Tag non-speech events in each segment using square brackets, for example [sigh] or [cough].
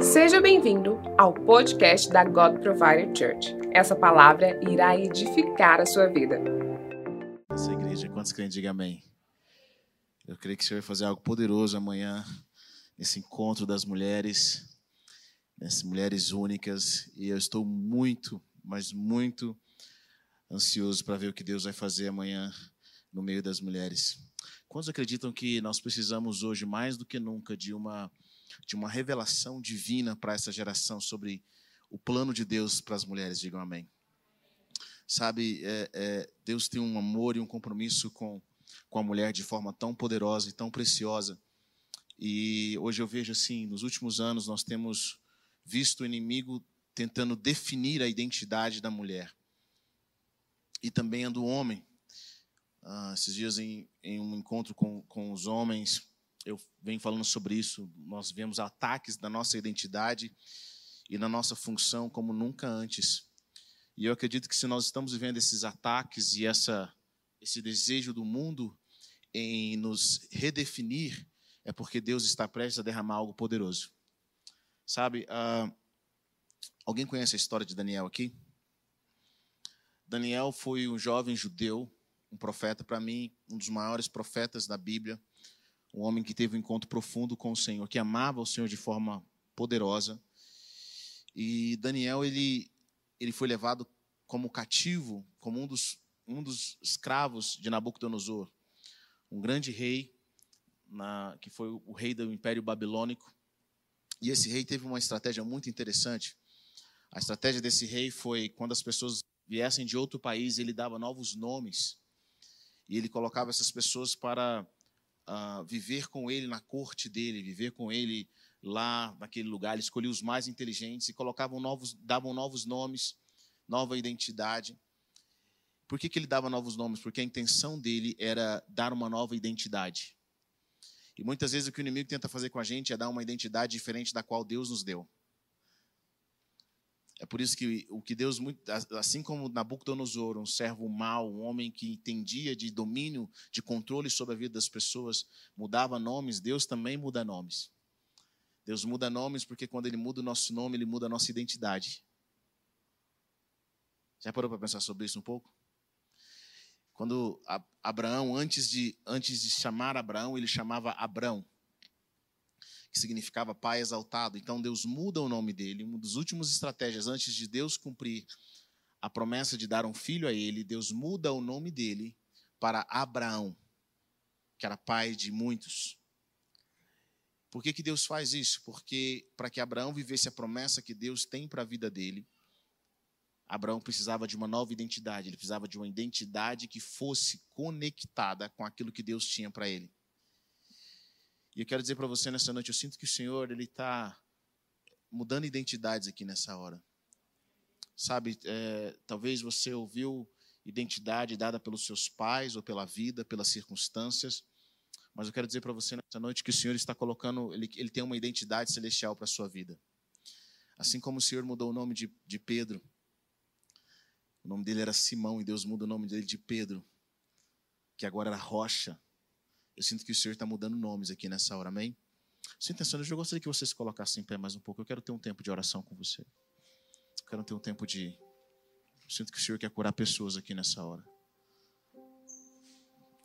Seja bem-vindo ao podcast da God Provider Church. Essa palavra irá edificar a sua vida. Essa igreja, quantos crentes digam amém? Eu creio que o Senhor vai fazer algo poderoso amanhã, nesse encontro das mulheres, nessas mulheres únicas, e eu estou muito, mas muito ansioso para ver o que Deus vai fazer amanhã no meio das mulheres. Quantos acreditam que nós precisamos hoje, mais do que nunca, de uma de uma revelação divina para essa geração sobre o plano de Deus para as mulheres. Digam amém. Sabe, é, é, Deus tem um amor e um compromisso com, com a mulher de forma tão poderosa e tão preciosa. E hoje eu vejo assim, nos últimos anos nós temos visto o inimigo tentando definir a identidade da mulher e também a do homem. Ah, esses dias em, em um encontro com, com os homens, eu venho falando sobre isso, nós vemos ataques na nossa identidade e na nossa função como nunca antes. E eu acredito que se nós estamos vivendo esses ataques e essa, esse desejo do mundo em nos redefinir, é porque Deus está prestes a derramar algo poderoso. Sabe, uh, alguém conhece a história de Daniel aqui? Daniel foi um jovem judeu, um profeta, para mim, um dos maiores profetas da Bíblia um homem que teve um encontro profundo com o Senhor, que amava o Senhor de forma poderosa. E Daniel ele ele foi levado como cativo, como um dos um dos escravos de Nabucodonosor, um grande rei na, que foi o rei do Império Babilônico. E esse rei teve uma estratégia muito interessante. A estratégia desse rei foi quando as pessoas viessem de outro país, ele dava novos nomes e ele colocava essas pessoas para uh, viver com ele na corte dele, viver com ele lá naquele lugar. Ele escolhia os mais inteligentes e colocavam novos, davam novos nomes, nova identidade. Por que, que ele dava novos nomes? Porque a intenção dele era dar uma nova identidade. E muitas vezes o que o inimigo tenta fazer com a gente é dar uma identidade diferente da qual Deus nos deu. É por isso que o que Deus, assim como Nabucodonosor, um servo mau, um homem que entendia de domínio, de controle sobre a vida das pessoas, mudava nomes, Deus também muda nomes. Deus muda nomes porque quando Ele muda o nosso nome, Ele muda a nossa identidade. Já parou para pensar sobre isso um pouco? Quando Abraão, antes de, antes de chamar Abraão, ele chamava Abrão que significava pai exaltado. Então Deus muda o nome dele. Uma das últimas estratégias antes de Deus cumprir a promessa de dar um filho a ele, Deus muda o nome dele para Abraão, que era pai de muitos. Por que, que Deus faz isso? Porque para que Abraão vivesse a promessa que Deus tem para a vida dele, Abraão precisava de uma nova identidade, ele precisava de uma identidade que fosse conectada com aquilo que Deus tinha para ele. E eu quero dizer para você nessa noite, eu sinto que o Senhor ele está mudando identidades aqui nessa hora. Sabe, é, talvez você ouviu identidade dada pelos seus pais ou pela vida, pelas circunstâncias, mas eu quero dizer para você nessa noite que o Senhor está colocando, ele, ele tem uma identidade celestial para a sua vida. Assim como o Senhor mudou o nome de, de Pedro, o nome dele era Simão e Deus muda o nome dele de Pedro, que agora era Rocha. Eu sinto que o Senhor está mudando nomes aqui nessa hora, amém? Sem intenção, eu gostaria que você se colocasse em pé mais um pouco. Eu quero ter um tempo de oração com você. Eu quero ter um tempo de. Eu sinto que o Senhor quer curar pessoas aqui nessa hora.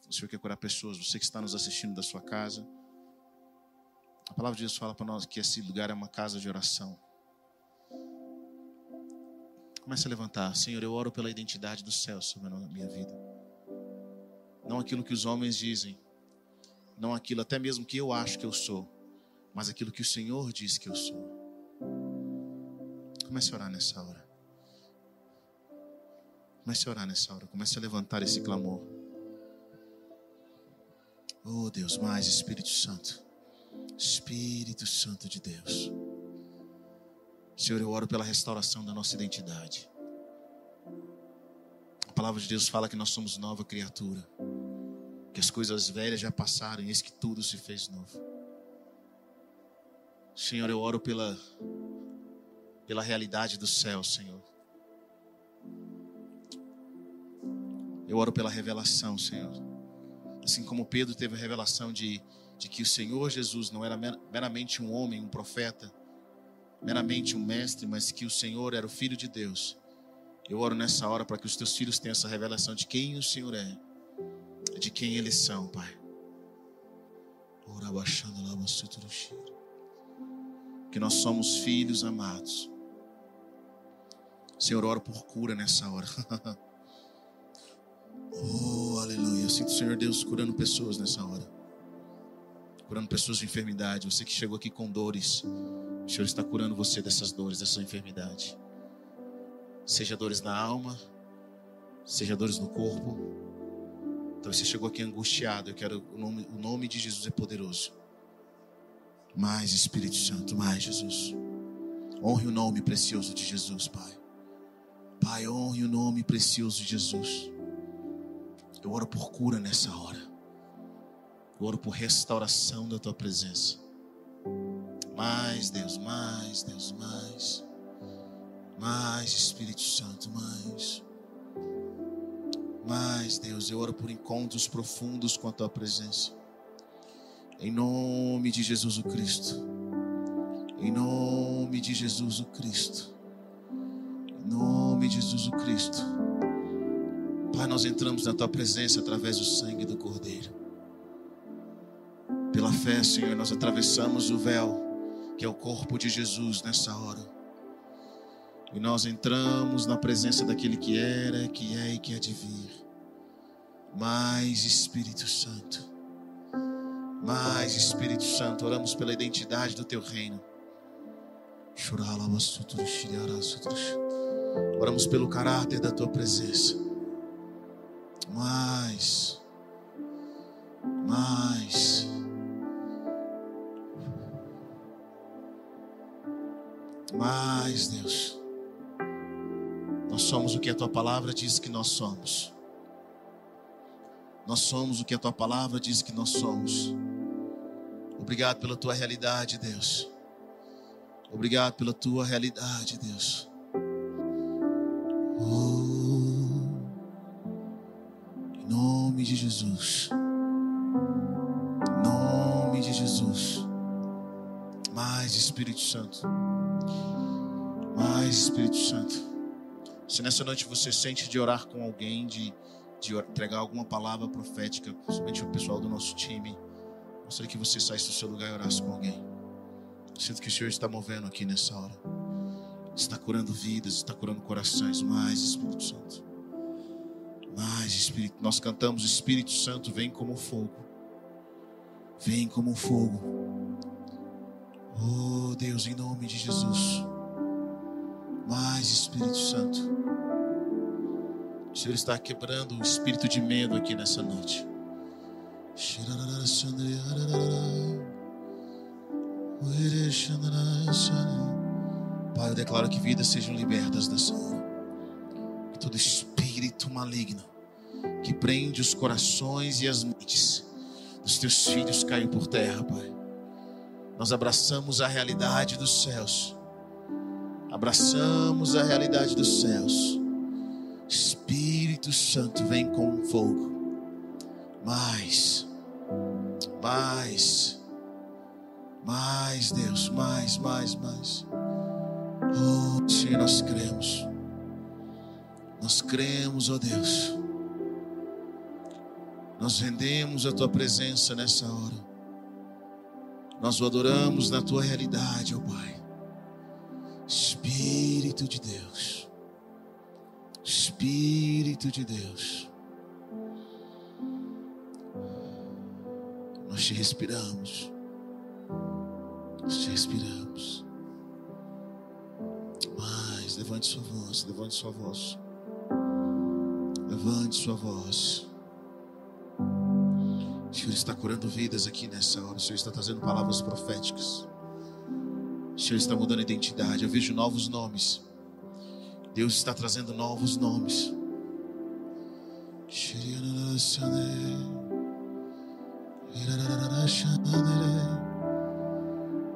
O Senhor quer curar pessoas. Você que está nos assistindo da sua casa. A palavra de Deus fala para nós que esse lugar é uma casa de oração. Comece a levantar. Senhor, eu oro pela identidade do céu sobre a minha vida. Não aquilo que os homens dizem não aquilo até mesmo que eu acho que eu sou, mas aquilo que o Senhor diz que eu sou. Comece a orar nessa hora. Comece a orar nessa hora. Comece a levantar esse clamor. Oh Deus, mais Espírito Santo. Espírito Santo de Deus. Senhor, eu oro pela restauração da nossa identidade. A palavra de Deus fala que nós somos nova criatura que as coisas velhas já passaram eis que tudo se fez novo. Senhor, eu oro pela, pela realidade do céu, Senhor. Eu oro pela revelação, Senhor. Assim como Pedro teve a revelação de, de que o Senhor Jesus não era meramente um homem, um profeta, meramente um mestre, mas que o Senhor era o Filho de Deus. Eu oro nessa hora para que os teus filhos tenham essa revelação de quem o Senhor é, de quem eles são, Pai. Que nós somos filhos amados. Senhor, oro por cura nessa hora. [laughs] oh, aleluia. Eu sinto o Senhor Deus curando pessoas nessa hora. Curando pessoas de enfermidade. Você que chegou aqui com dores. O Senhor está curando você dessas dores, dessa enfermidade. Seja dores na alma, seja dores no corpo. Então você chegou aqui angustiado. Eu quero o nome, o nome de Jesus é poderoso. Mais Espírito Santo, mais Jesus. Honre o nome precioso de Jesus, Pai. Pai, honre o nome precioso de Jesus. Eu oro por cura nessa hora. Eu oro por restauração da tua presença. Mais, Deus, mais, Deus, mais. Mais, Espírito Santo. Mais, Deus, eu oro por encontros profundos com a tua presença. Em nome de Jesus o Cristo. Em nome de Jesus o Cristo. Em nome de Jesus o Cristo. Pai, nós entramos na tua presença através do sangue do Cordeiro. Pela fé, Senhor, nós atravessamos o véu, que é o corpo de Jesus nessa hora. E nós entramos na presença daquele que era, que é e que há de vir. Mais Espírito Santo. Mais Espírito Santo, oramos pela identidade do teu reino. Oramos pelo caráter da tua presença. Mais, mais. Mais, Deus. Nós somos o que a tua palavra diz que nós somos. Nós somos o que a tua palavra diz que nós somos. Obrigado pela tua realidade, Deus. Obrigado pela tua realidade, Deus. Oh, em nome de Jesus. Em nome de Jesus. Mais Espírito Santo. Mais Espírito Santo. Se nessa noite você sente de orar com alguém, de, de entregar alguma palavra profética, principalmente o pessoal do nosso time. Gostaria que você saísse do seu lugar e orasse com alguém. Sinto que o Senhor está movendo aqui nessa hora. Está curando vidas, está curando corações. Mais Espírito Santo. Mais Espírito. Nós cantamos: Espírito Santo, vem como fogo. Vem como fogo. Oh Deus, em nome de Jesus. Mais Espírito Santo. O Senhor está quebrando o espírito de medo aqui nessa noite. Pai, eu declaro que vidas sejam libertas nessa hora. Que todo espírito maligno que prende os corações e as mentes dos teus filhos caia por terra, Pai. Nós abraçamos a realidade dos céus. Abraçamos a realidade dos céus. Espírito Santo, vem com fogo. Mais mais, mais, Deus, mais, mais, mais. Oh, Senhor, nós cremos. Nós cremos, ó oh Deus. Nós rendemos a tua presença nessa hora. Nós o adoramos na tua realidade, ó oh Pai. Espírito de Deus. Espírito de Deus. Nós te respiramos. Nós te respiramos. Mas levante sua voz, levante sua voz. Levante sua voz. O Senhor está curando vidas aqui nessa hora. O Senhor está trazendo palavras proféticas. O Senhor está mudando a identidade. Eu vejo novos nomes. Deus está trazendo novos nomes.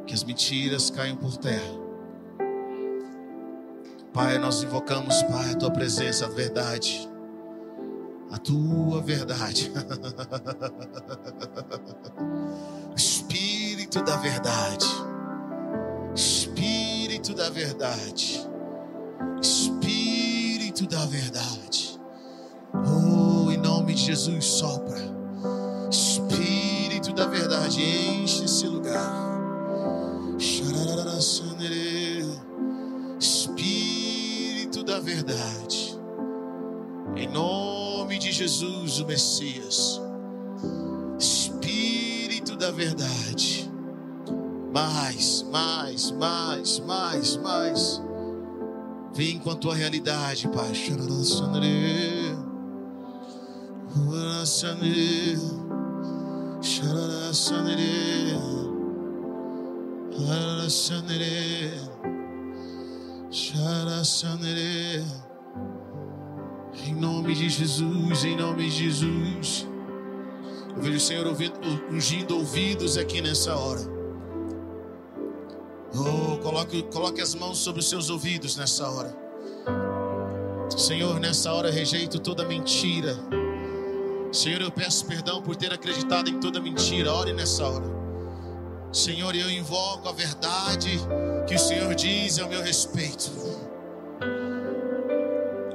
Que as mentiras caiam por terra. Pai, nós invocamos, Pai, a tua presença, a verdade. A tua verdade. [laughs] Espírito da verdade. Espírito da verdade. Espírito da verdade. Oh, em nome de Jesus, sopra. Espírito da verdade, enche esse lugar. Espírito da verdade. Em nome de Jesus, o Messias. Espírito da verdade. Mais, mais, mais, mais, mais. Vem com a tua realidade, Pai. Em nome de Jesus, em nome de Jesus. Eu vejo o Senhor ouvindo, ungindo ouvidos aqui nessa hora. Oh, coloque, coloque as mãos sobre os seus ouvidos nessa hora. Senhor, nessa hora rejeito toda mentira. Senhor, eu peço perdão por ter acreditado em toda mentira. Ore nessa hora. Senhor, eu invoco a verdade que o Senhor diz ao meu respeito.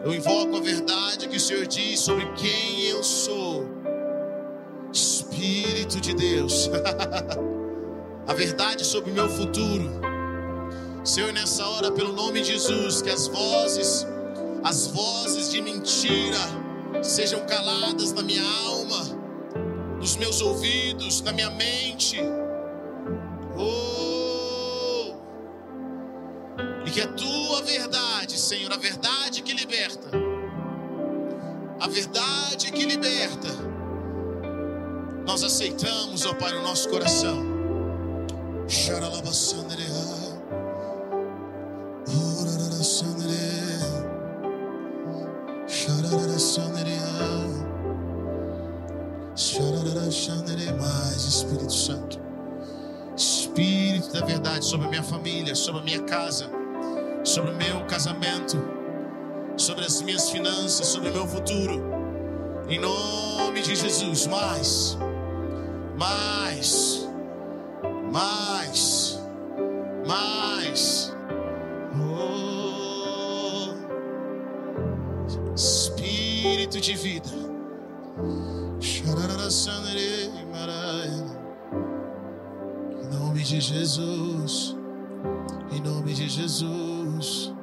Eu invoco a verdade que o Senhor diz sobre quem eu sou. Espírito de Deus. [laughs] a verdade sobre o meu futuro. Senhor, nessa hora, pelo nome de Jesus, que as vozes, as vozes de mentira sejam caladas na minha alma, nos meus ouvidos, na minha mente. Oh! E que a tua verdade, Senhor, a verdade que liberta, a verdade que liberta, nós aceitamos, ó Pai, no nosso coração. Mais Espírito Santo, Espírito da verdade sobre a minha família, sobre a minha casa, sobre o meu casamento, sobre as minhas finanças, sobre o meu futuro. Em nome de Jesus, mais, mais, mais, mais. Espírito de vida. Em nome de Jesus, em nome de Jesus,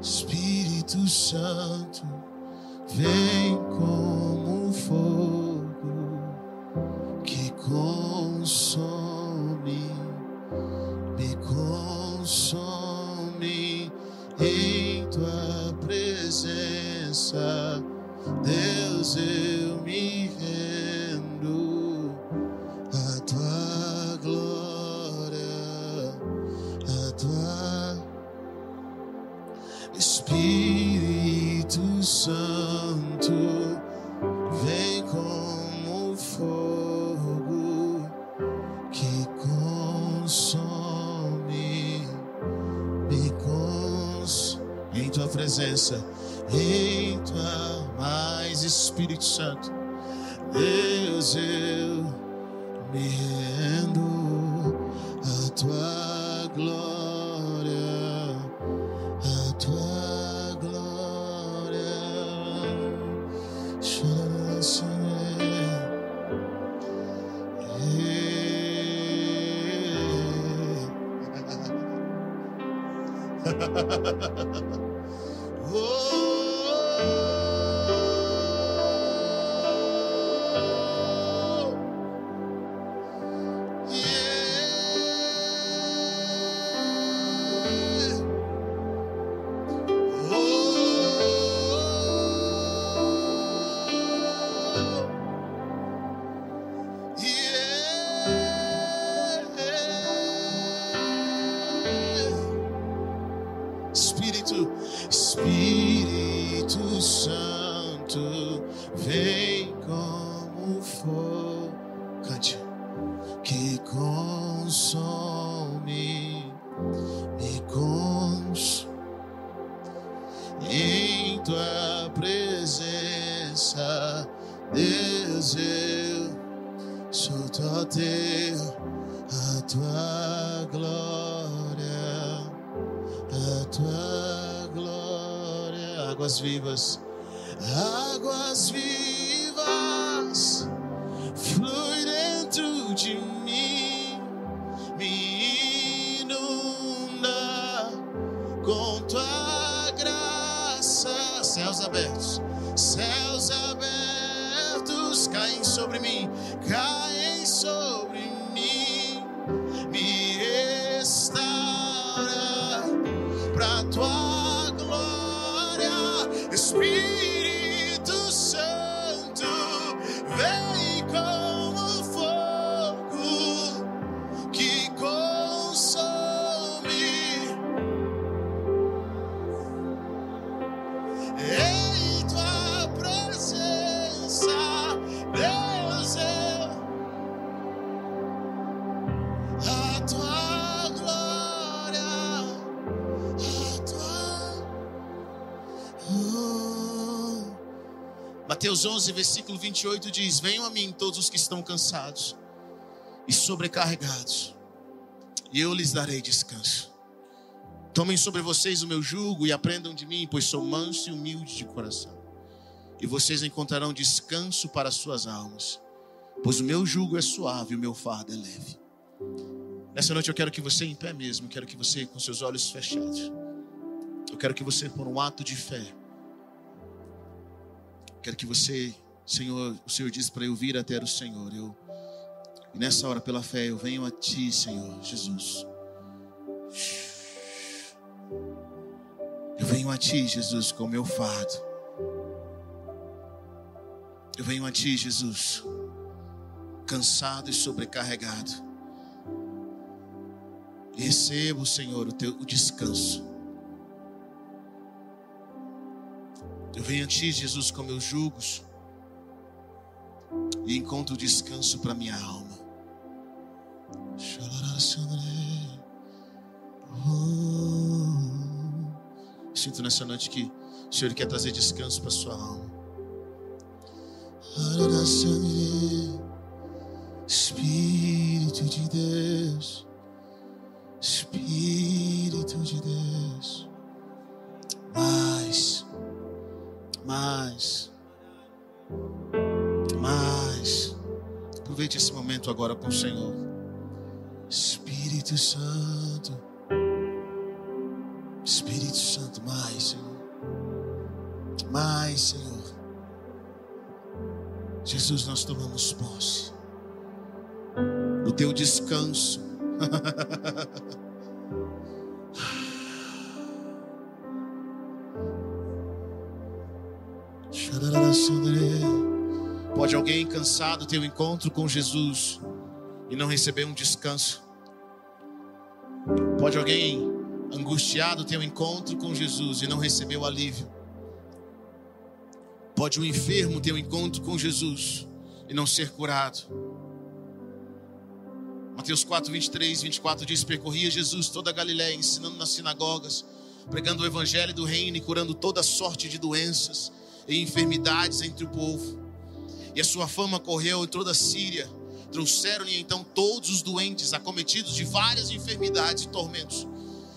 Espírito Santo, vem como fogo Mateus 11, versículo 28 diz: Venham a mim todos os que estão cansados e sobrecarregados, e eu lhes darei descanso. Tomem sobre vocês o meu jugo e aprendam de mim, pois sou manso e humilde de coração. E vocês encontrarão descanso para as suas almas, pois o meu jugo é suave e o meu fardo é leve. Nessa noite eu quero que você em pé mesmo, quero que você com seus olhos fechados. Eu quero que você por um ato de fé. Quero que você, Senhor, o Senhor diz para eu vir até o Senhor. Eu e nessa hora pela fé eu venho a ti, Senhor Jesus. Eu venho a ti, Jesus, com o meu fardo. Eu venho a ti, Jesus, cansado e sobrecarregado. Recebo, Senhor, o teu o descanso. Eu venho a ti, Jesus, com meus jugos e encontro descanso para minha alma. Sinto nessa noite que o Senhor quer trazer descanso para sua alma. Espírito com o Senhor. Espírito Santo, Espírito Santo, mais, Senhor, mais, Senhor. Jesus, nós tomamos posse do teu descanso. [laughs] Pode alguém cansado ter um encontro com Jesus e não receber um descanso? Pode alguém angustiado ter um encontro com Jesus e não receber o alívio? Pode um enfermo ter um encontro com Jesus e não ser curado? Mateus 4, 23, 24 diz: Percorria Jesus toda a Galiléia, ensinando nas sinagogas, pregando o evangelho do reino e curando toda sorte de doenças e enfermidades entre o povo. E a sua fama correu em toda a Síria. Trouxeram-lhe então todos os doentes, acometidos de várias enfermidades e tormentos,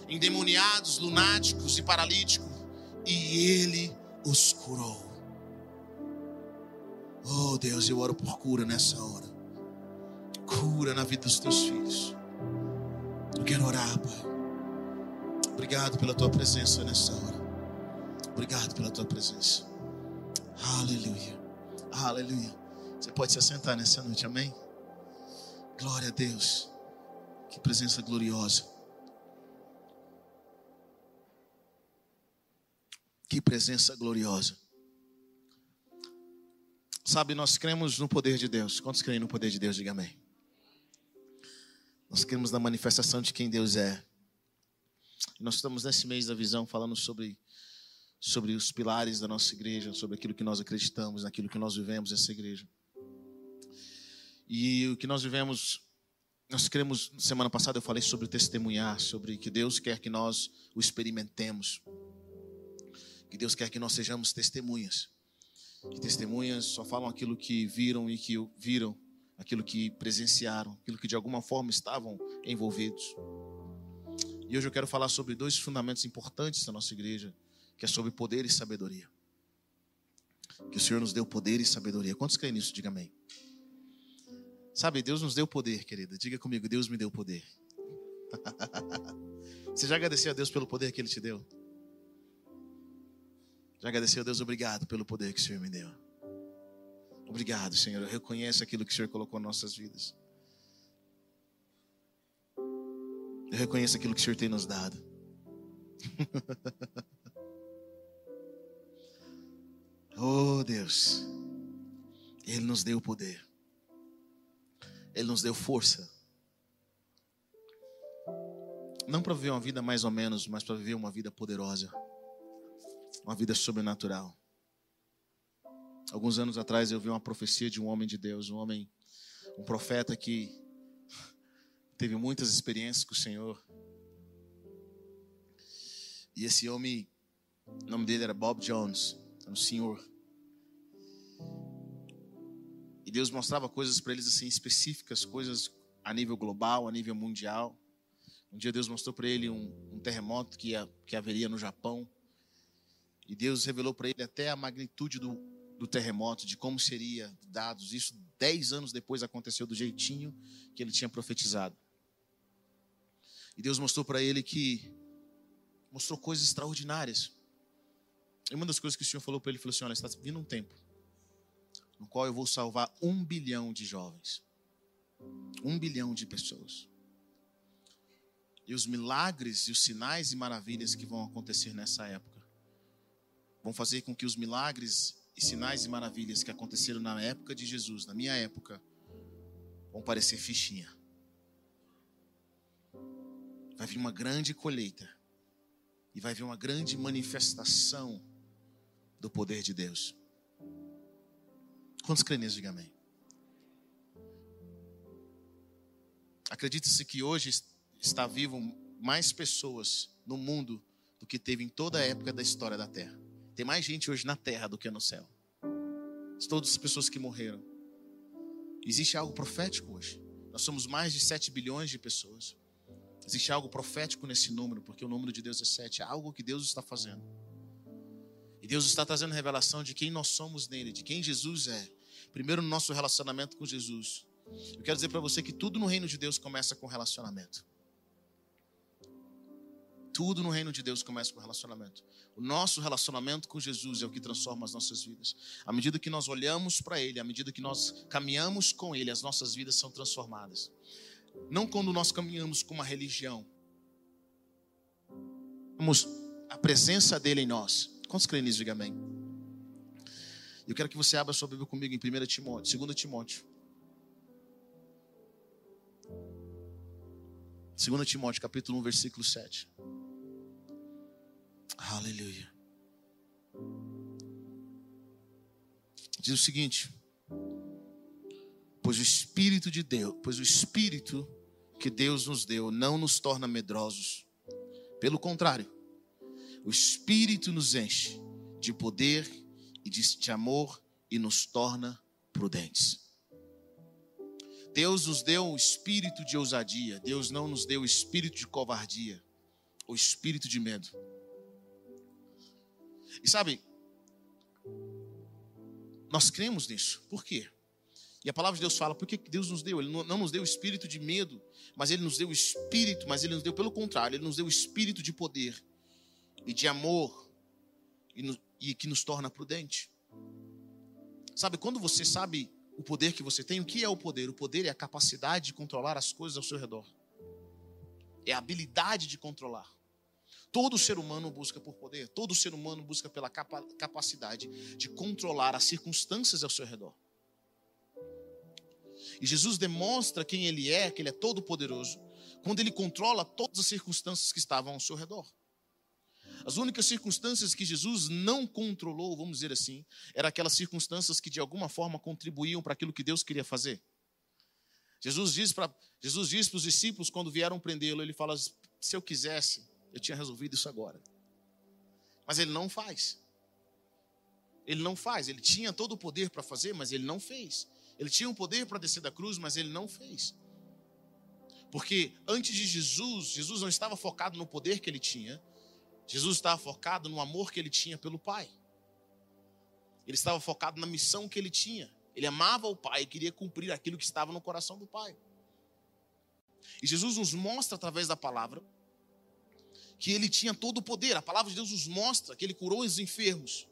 endemoniados, lunáticos e paralíticos, e ele os curou. Oh Deus, eu oro por cura nessa hora. Cura na vida dos teus filhos. Eu quero orar, Pai. Obrigado pela tua presença nessa hora. Obrigado pela tua presença. Aleluia. Aleluia. Você pode se assentar nessa noite, amém? Glória a Deus. Que presença gloriosa. Que presença gloriosa. Sabe, nós cremos no poder de Deus. Quantos creem no poder de Deus? Diga amém. Nós cremos na manifestação de quem Deus é. Nós estamos nesse mês da visão falando sobre, sobre os pilares da nossa igreja, sobre aquilo que nós acreditamos, naquilo que nós vivemos essa igreja. E o que nós vivemos, nós cremos, semana passada eu falei sobre testemunhar, sobre que Deus quer que nós o experimentemos. Que Deus quer que nós sejamos testemunhas. Que testemunhas só falam aquilo que viram e que viram, aquilo que presenciaram, aquilo que de alguma forma estavam envolvidos. E hoje eu quero falar sobre dois fundamentos importantes da nossa igreja, que é sobre poder e sabedoria. Que o Senhor nos deu poder e sabedoria. Quantos creem nisso? Diga amém. Sabe, Deus nos deu poder, querida. Diga comigo, Deus me deu poder. [laughs] Você já agradeceu a Deus pelo poder que Ele te deu? Já agradeceu a Deus? Obrigado pelo poder que o Senhor me deu. Obrigado, Senhor. Eu reconheço aquilo que o Senhor colocou em nossas vidas. Eu reconheço aquilo que o Senhor tem nos dado. [laughs] oh, Deus. Ele nos deu poder. Ele nos deu força. Não para viver uma vida mais ou menos, mas para viver uma vida poderosa. Uma vida sobrenatural. Alguns anos atrás eu vi uma profecia de um homem de Deus, um homem, um profeta que [laughs] teve muitas experiências com o Senhor. E esse homem, o nome dele era Bob Jones, era um senhor. E Deus mostrava coisas para eles assim específicas, coisas a nível global, a nível mundial. Um dia Deus mostrou para ele um, um terremoto que, ia, que haveria no Japão. E Deus revelou para ele até a magnitude do, do terremoto, de como seria dados. Isso dez anos depois aconteceu do jeitinho que ele tinha profetizado. E Deus mostrou para ele que mostrou coisas extraordinárias. E uma das coisas que o Senhor falou para ele, falou assim: olha, está vindo um tempo no qual eu vou salvar um bilhão de jovens, um bilhão de pessoas. E os milagres e os sinais e maravilhas que vão acontecer nessa época vão fazer com que os milagres e sinais e maravilhas que aconteceram na época de Jesus, na minha época, vão parecer fichinha. Vai vir uma grande colheita e vai vir uma grande manifestação do poder de Deus. Quantos creem nisso? Diga amém. Acredita-se que hoje está vivo mais pessoas no mundo do que teve em toda a época da história da Terra. Tem mais gente hoje na terra do que no céu. Todas as pessoas que morreram. Existe algo profético hoje. Nós somos mais de 7 bilhões de pessoas. Existe algo profético nesse número, porque o número de Deus é 7. É algo que Deus está fazendo. E Deus está trazendo revelação de quem nós somos nele, de quem Jesus é. Primeiro, no nosso relacionamento com Jesus. Eu quero dizer para você que tudo no reino de Deus começa com relacionamento. Tudo no reino de Deus começa com relacionamento. O nosso relacionamento com Jesus é o que transforma as nossas vidas. À medida que nós olhamos para Ele, à medida que nós caminhamos com Ele, as nossas vidas são transformadas. Não quando nós caminhamos com uma religião. A presença dele em nós. Quantos creem nisso? Diga amém. Eu quero que você abra sua Bíblia comigo em 1 Timóteo, 2 Timóteo. 2 Timóteo, capítulo 1, versículo 7. Aleluia. Diz o seguinte: Pois o Espírito de Deus, pois o Espírito que Deus nos deu não nos torna medrosos. Pelo contrário, o Espírito nos enche de poder e de, amor e nos torna prudentes. Deus nos deu um espírito de ousadia, Deus não nos deu o espírito de covardia, o espírito de medo. E sabe, nós cremos nisso. Por quê? E a palavra de Deus fala, por que Deus nos deu? Ele não nos deu o espírito de medo, mas Ele nos deu o espírito, mas Ele nos deu pelo contrário, Ele nos deu o espírito de poder e de amor e, no, e que nos torna prudente. Sabe, quando você sabe o poder que você tem, o que é o poder? O poder é a capacidade de controlar as coisas ao seu redor. É a habilidade de controlar. Todo ser humano busca por poder, todo ser humano busca pela capa capacidade de controlar as circunstâncias ao seu redor. E Jesus demonstra quem Ele é, que Ele é todo poderoso, quando Ele controla todas as circunstâncias que estavam ao seu redor. As únicas circunstâncias que Jesus não controlou, vamos dizer assim, eram aquelas circunstâncias que de alguma forma contribuíam para aquilo que Deus queria fazer. Jesus diz para Jesus diz para os discípulos quando vieram prendê-lo, ele fala: se eu quisesse, eu tinha resolvido isso agora. Mas ele não faz. Ele não faz. Ele tinha todo o poder para fazer, mas ele não fez. Ele tinha o poder para descer da cruz, mas ele não fez. Porque antes de Jesus, Jesus não estava focado no poder que ele tinha, Jesus estava focado no amor que ele tinha pelo Pai. Ele estava focado na missão que ele tinha. Ele amava o Pai e queria cumprir aquilo que estava no coração do Pai. E Jesus nos mostra através da palavra que ele tinha todo o poder. A palavra de Deus nos mostra que ele curou os enfermos.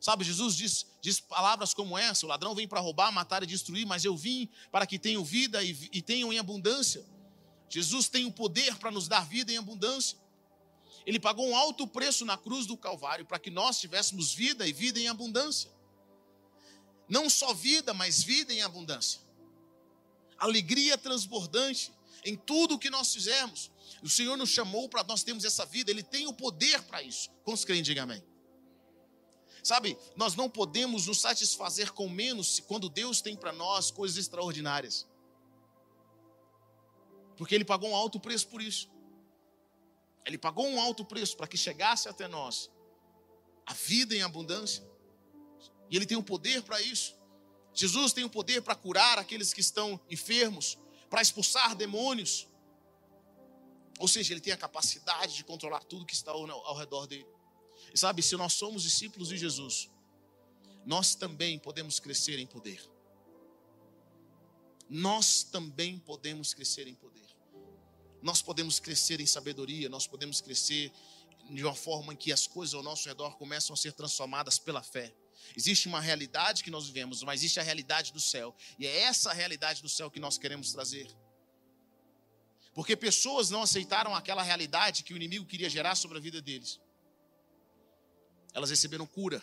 Sabe, Jesus diz, diz palavras como essa: o ladrão vem para roubar, matar e destruir, mas eu vim para que tenham vida e, e tenham em abundância. Jesus tem o poder para nos dar vida em abundância. Ele pagou um alto preço na cruz do Calvário para que nós tivéssemos vida e vida em abundância. Não só vida, mas vida em abundância. Alegria transbordante em tudo o que nós fizemos. O Senhor nos chamou para nós termos essa vida, Ele tem o poder para isso. Quantos creem, diga amém. Sabe, nós não podemos nos satisfazer com menos quando Deus tem para nós coisas extraordinárias. Porque Ele pagou um alto preço por isso. Ele pagou um alto preço para que chegasse até nós a vida em abundância. E Ele tem o poder para isso. Jesus tem o poder para curar aqueles que estão enfermos, para expulsar demônios. Ou seja, Ele tem a capacidade de controlar tudo que está ao, ao redor dele. E sabe, se nós somos discípulos de Jesus, nós também podemos crescer em poder. Nós também podemos crescer em poder. Nós podemos crescer em sabedoria, nós podemos crescer de uma forma em que as coisas ao nosso redor começam a ser transformadas pela fé. Existe uma realidade que nós vivemos, mas existe a realidade do céu. E é essa realidade do céu que nós queremos trazer. Porque pessoas não aceitaram aquela realidade que o inimigo queria gerar sobre a vida deles. Elas receberam cura.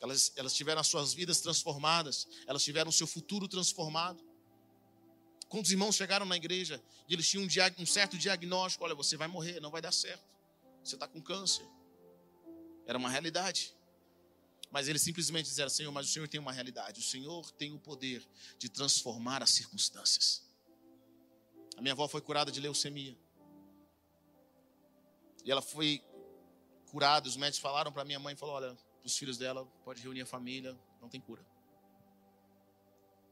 Elas, elas tiveram as suas vidas transformadas. Elas tiveram o seu futuro transformado. Quantos irmãos chegaram na igreja e eles tinham um, um certo diagnóstico: olha, você vai morrer, não vai dar certo. Você está com câncer. Era uma realidade. Mas eles simplesmente disseram: Senhor, mas o Senhor tem uma realidade. O Senhor tem o poder de transformar as circunstâncias. A minha avó foi curada de leucemia. E ela foi curada. Os médicos falaram para minha mãe: falou, olha, os filhos dela, pode reunir a família, não tem cura.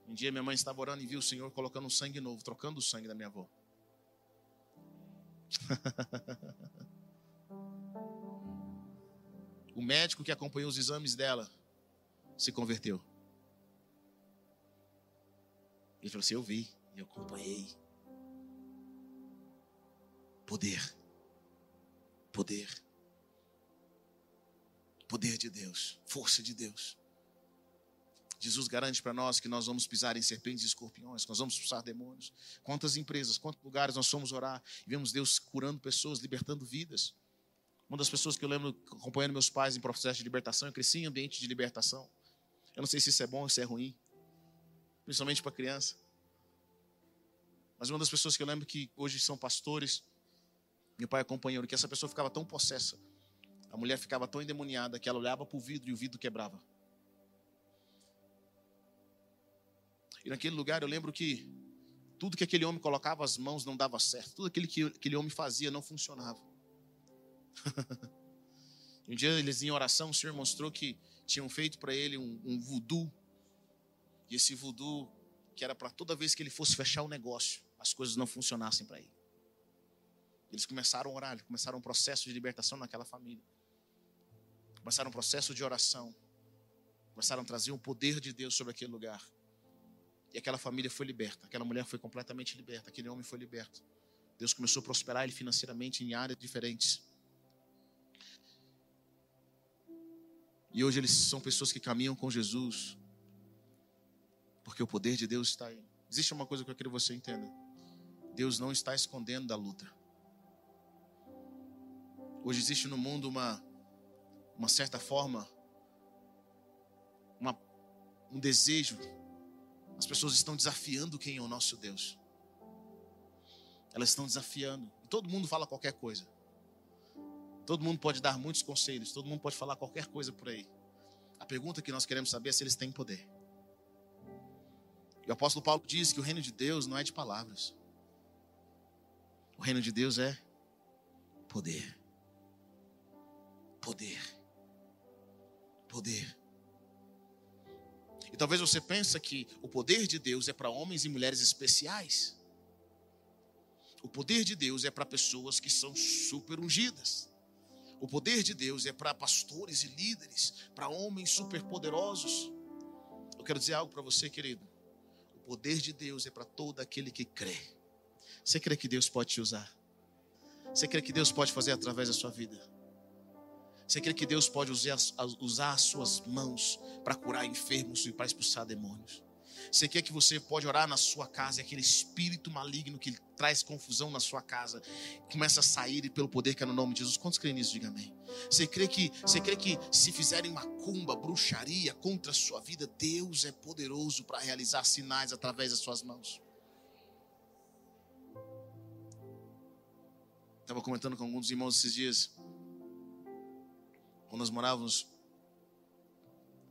Um dia minha mãe estava orando e viu o Senhor colocando um sangue novo, trocando o sangue da minha avó. [laughs] o médico que acompanhou os exames dela se converteu. Ele falou assim: Eu vi, eu acompanhei. Poder. Poder. Poder de Deus. Força de Deus. Jesus garante para nós que nós vamos pisar em serpentes e escorpiões, nós vamos expulsar demônios. Quantas empresas, quantos lugares nós fomos orar e vemos Deus curando pessoas, libertando vidas. Uma das pessoas que eu lembro acompanhando meus pais em processo de libertação, eu cresci em ambiente de libertação. Eu não sei se isso é bom ou se é ruim, principalmente para criança. Mas uma das pessoas que eu lembro que hoje são pastores, meu pai acompanhou, que essa pessoa ficava tão possessa, a mulher ficava tão endemoniada que ela olhava para o vidro e o vidro quebrava. E naquele lugar eu lembro que tudo que aquele homem colocava as mãos não dava certo. Tudo aquilo que aquele homem fazia não funcionava. [laughs] um dia eles em oração, o Senhor mostrou que tinham feito para ele um, um voodoo. E esse voodoo, que era para toda vez que ele fosse fechar o negócio, as coisas não funcionassem para ele. Eles começaram a orar, começaram um processo de libertação naquela família. Começaram um processo de oração. Começaram a trazer o poder de Deus sobre aquele lugar. E aquela família foi liberta, aquela mulher foi completamente liberta, aquele homem foi liberto. Deus começou a prosperar ele financeiramente em áreas diferentes. E hoje eles são pessoas que caminham com Jesus, porque o poder de Deus está aí. Existe uma coisa que eu quero que você entenda: Deus não está escondendo da luta. Hoje existe no mundo uma, uma certa forma, uma, um desejo as pessoas estão desafiando quem é o nosso Deus. Elas estão desafiando. Todo mundo fala qualquer coisa. Todo mundo pode dar muitos conselhos. Todo mundo pode falar qualquer coisa por aí. A pergunta que nós queremos saber é se eles têm poder. E o apóstolo Paulo diz que o reino de Deus não é de palavras. O reino de Deus é poder. Poder. Poder. E talvez você pense que o poder de Deus é para homens e mulheres especiais. O poder de Deus é para pessoas que são super ungidas. O poder de Deus é para pastores e líderes, para homens superpoderosos. Eu quero dizer algo para você, querido. O poder de Deus é para todo aquele que crê. Você crê que Deus pode te usar? Você crê que Deus pode fazer através da sua vida? Você crê que Deus pode usar, usar as suas mãos para curar enfermos e para expulsar demônios? Você quer que você pode orar na sua casa e aquele espírito maligno que traz confusão na sua casa começa a sair pelo poder que é no nome de Jesus. Quantos creem nisso? Diga amém. Você crê que você crê que se fizerem macumba, bruxaria contra a sua vida, Deus é poderoso para realizar sinais através das suas mãos? Estava comentando com alguns irmãos esses dias. Quando nós morávamos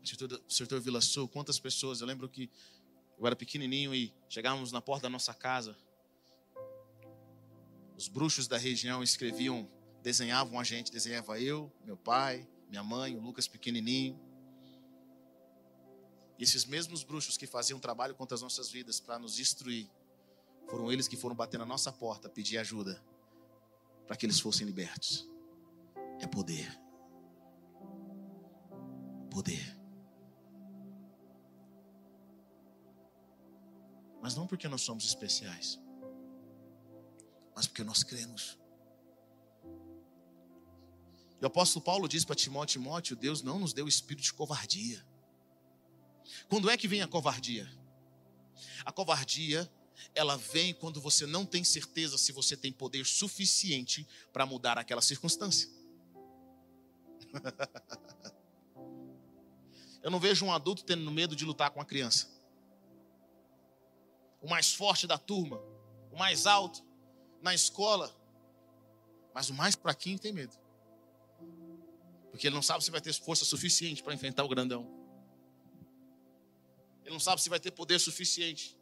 no setor, setor Vila Sul, quantas pessoas, eu lembro que eu era pequenininho e chegávamos na porta da nossa casa. Os bruxos da região escreviam, desenhavam a gente, desenhava eu, meu pai, minha mãe, o Lucas pequenininho. E esses mesmos bruxos que faziam trabalho contra as nossas vidas para nos destruir, foram eles que foram bater na nossa porta, pedir ajuda para que eles fossem libertos. É poder. Poder. Mas não porque nós somos especiais, mas porque nós cremos. E o apóstolo Paulo diz para Timóteo: Timóteo, Deus não nos deu espírito de covardia. Quando é que vem a covardia? A covardia, ela vem quando você não tem certeza se você tem poder suficiente para mudar aquela circunstância. [laughs] Eu não vejo um adulto tendo medo de lutar com a criança o mais forte da turma, o mais alto na escola, mas o mais fraquinho tem medo. Porque ele não sabe se vai ter força suficiente para enfrentar o grandão. Ele não sabe se vai ter poder suficiente.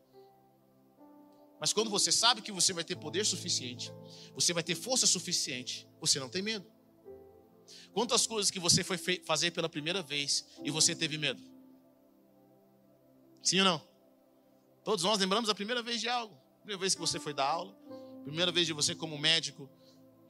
Mas quando você sabe que você vai ter poder suficiente, você vai ter força suficiente, você não tem medo. Quantas coisas que você foi fazer pela primeira vez e você teve medo? Sim ou não? Todos nós lembramos a primeira vez de algo. Primeira vez que você foi dar aula. Primeira vez de você como médico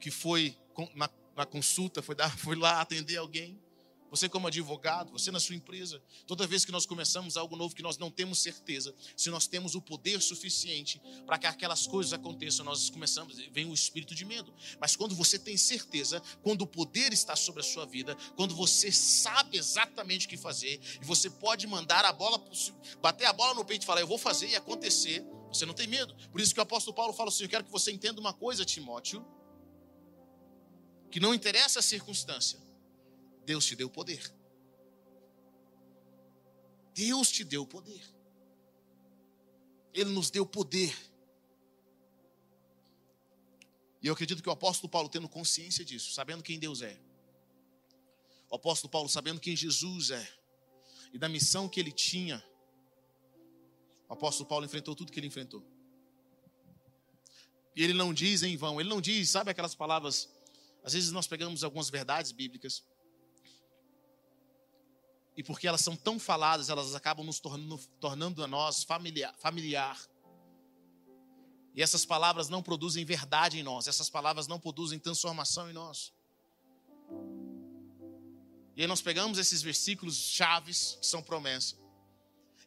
que foi na, na consulta, foi, dar, [laughs] foi lá atender alguém você como advogado, você na sua empresa, toda vez que nós começamos algo novo que nós não temos certeza, se nós temos o poder suficiente para que aquelas coisas aconteçam, nós começamos, vem o espírito de medo. Mas quando você tem certeza, quando o poder está sobre a sua vida, quando você sabe exatamente o que fazer, e você pode mandar a bola, bater a bola no peito e falar, eu vou fazer e acontecer, você não tem medo. Por isso que o apóstolo Paulo fala assim: eu quero que você entenda uma coisa, Timóteo, que não interessa a circunstância, Deus te deu poder. Deus te deu poder. Ele nos deu poder. E eu acredito que o apóstolo Paulo, tendo consciência disso, sabendo quem Deus é, o apóstolo Paulo, sabendo quem Jesus é, e da missão que ele tinha, o apóstolo Paulo enfrentou tudo que ele enfrentou. E ele não diz em vão, ele não diz, sabe aquelas palavras, às vezes nós pegamos algumas verdades bíblicas, e porque elas são tão faladas, elas acabam nos tornando, tornando a nós familiar, familiar. E essas palavras não produzem verdade em nós, essas palavras não produzem transformação em nós. E aí nós pegamos esses versículos chaves, que são promessa,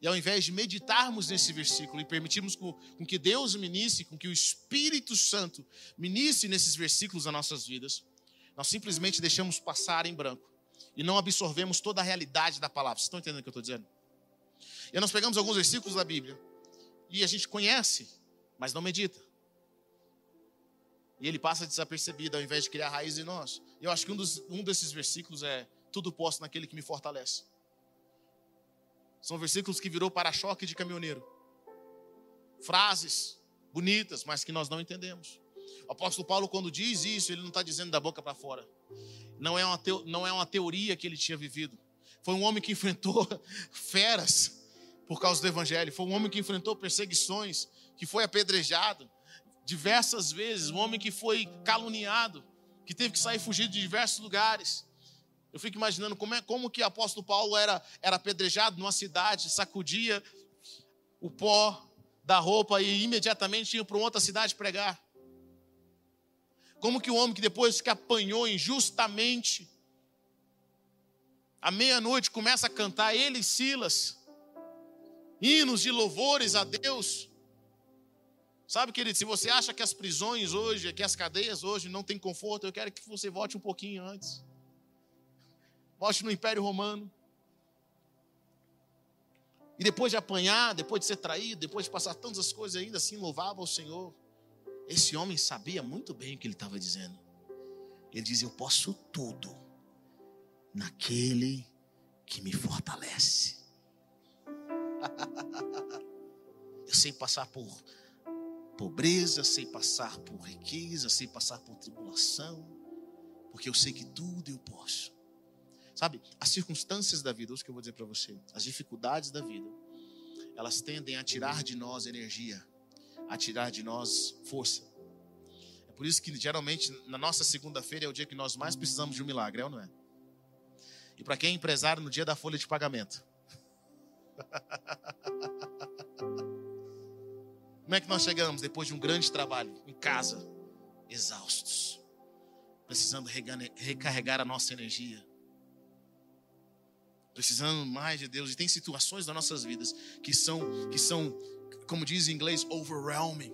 e ao invés de meditarmos nesse versículo e permitirmos com, com que Deus ministre, com que o Espírito Santo ministre nesses versículos nas nossas vidas, nós simplesmente deixamos passar em branco e não absorvemos toda a realidade da palavra. Vocês estão entendendo o que eu estou dizendo? E nós pegamos alguns versículos da Bíblia e a gente conhece, mas não medita. E ele passa desapercebido ao invés de criar raiz em nós. Eu acho que um, dos, um desses versículos é: Tudo posso naquele que me fortalece. São versículos que virou para-choque de caminhoneiro. Frases bonitas, mas que nós não entendemos. O apóstolo Paulo, quando diz isso, ele não está dizendo da boca para fora. Não é, uma não é uma teoria que ele tinha vivido. Foi um homem que enfrentou [laughs] feras por causa do evangelho. Foi um homem que enfrentou perseguições, que foi apedrejado diversas vezes. Um homem que foi caluniado, que teve que sair fugido de diversos lugares. Eu fico imaginando como, é, como que o apóstolo Paulo era, era apedrejado numa cidade, sacudia o pó da roupa e imediatamente ia para outra cidade pregar. Como que o homem que depois que apanhou injustamente, à meia-noite começa a cantar ele e Silas, hinos de louvores a Deus. Sabe, querido, se você acha que as prisões hoje, que as cadeias hoje não têm conforto, eu quero que você volte um pouquinho antes. Volte no Império Romano. E depois de apanhar, depois de ser traído, depois de passar tantas coisas, ainda assim louvava o Senhor. Esse homem sabia muito bem o que ele estava dizendo. Ele dizia: Eu posso tudo naquele que me fortalece. [laughs] Eu sei passar por pobreza, sei passar por riqueza, sei passar por tribulação, porque eu sei que tudo eu posso. Sabe, as circunstâncias da vida, isso que eu vou dizer para você, as dificuldades da vida, elas tendem a tirar de nós energia, a tirar de nós força. É por isso que geralmente na nossa segunda-feira é o dia que nós mais precisamos de um milagre, é ou não é? E para quem é empresário, no dia da folha de pagamento. [laughs] Como é que nós chegamos depois de um grande trabalho em casa, exaustos, precisando recarregar a nossa energia? precisando mais de Deus. E tem situações das nossas vidas que são, que são, como diz em inglês, overwhelming.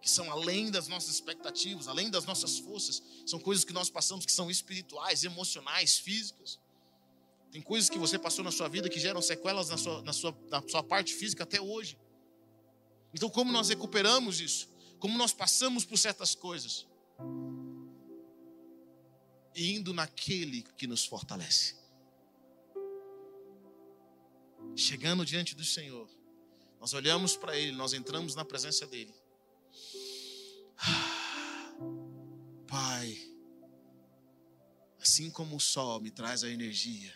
Que são além das nossas expectativas, além das nossas forças. São coisas que nós passamos que são espirituais, emocionais, físicas. Tem coisas que você passou na sua vida que geram sequelas na sua, na sua, na sua parte física até hoje. Então, como nós recuperamos isso? Como nós passamos por certas coisas? Indo naquele que nos fortalece chegando diante do Senhor, nós olhamos para Ele, nós entramos na presença dEle. [sighs] Pai, assim como o sol me traz a energia,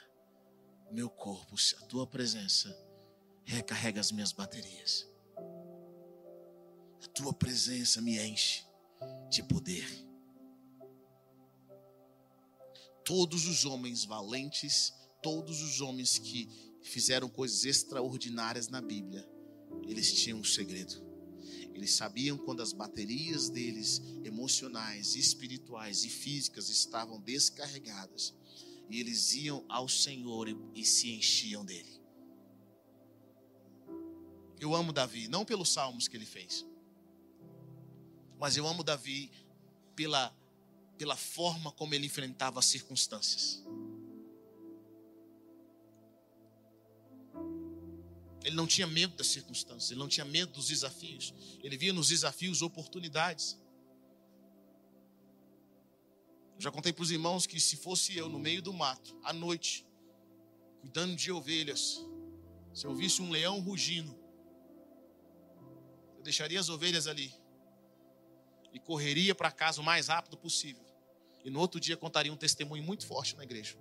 meu corpo, a tua presença recarrega as minhas baterias. A tua presença me enche de poder. Todos os homens valentes, todos os homens que fizeram coisas extraordinárias na Bíblia, eles tinham um segredo. Eles sabiam quando as baterias deles, emocionais, espirituais e físicas, estavam descarregadas. E eles iam ao Senhor e, e se enchiam dele. Eu amo Davi, não pelos salmos que ele fez, mas eu amo Davi pela, pela forma como ele enfrentava as circunstâncias. Ele não tinha medo das circunstâncias, ele não tinha medo dos desafios. Ele via nos desafios oportunidades. Eu já contei para os irmãos que se fosse eu no meio do mato, à noite, cuidando de ovelhas, se eu visse um leão rugindo, eu deixaria as ovelhas ali e correria para casa o mais rápido possível. E no outro dia contaria um testemunho muito forte na igreja.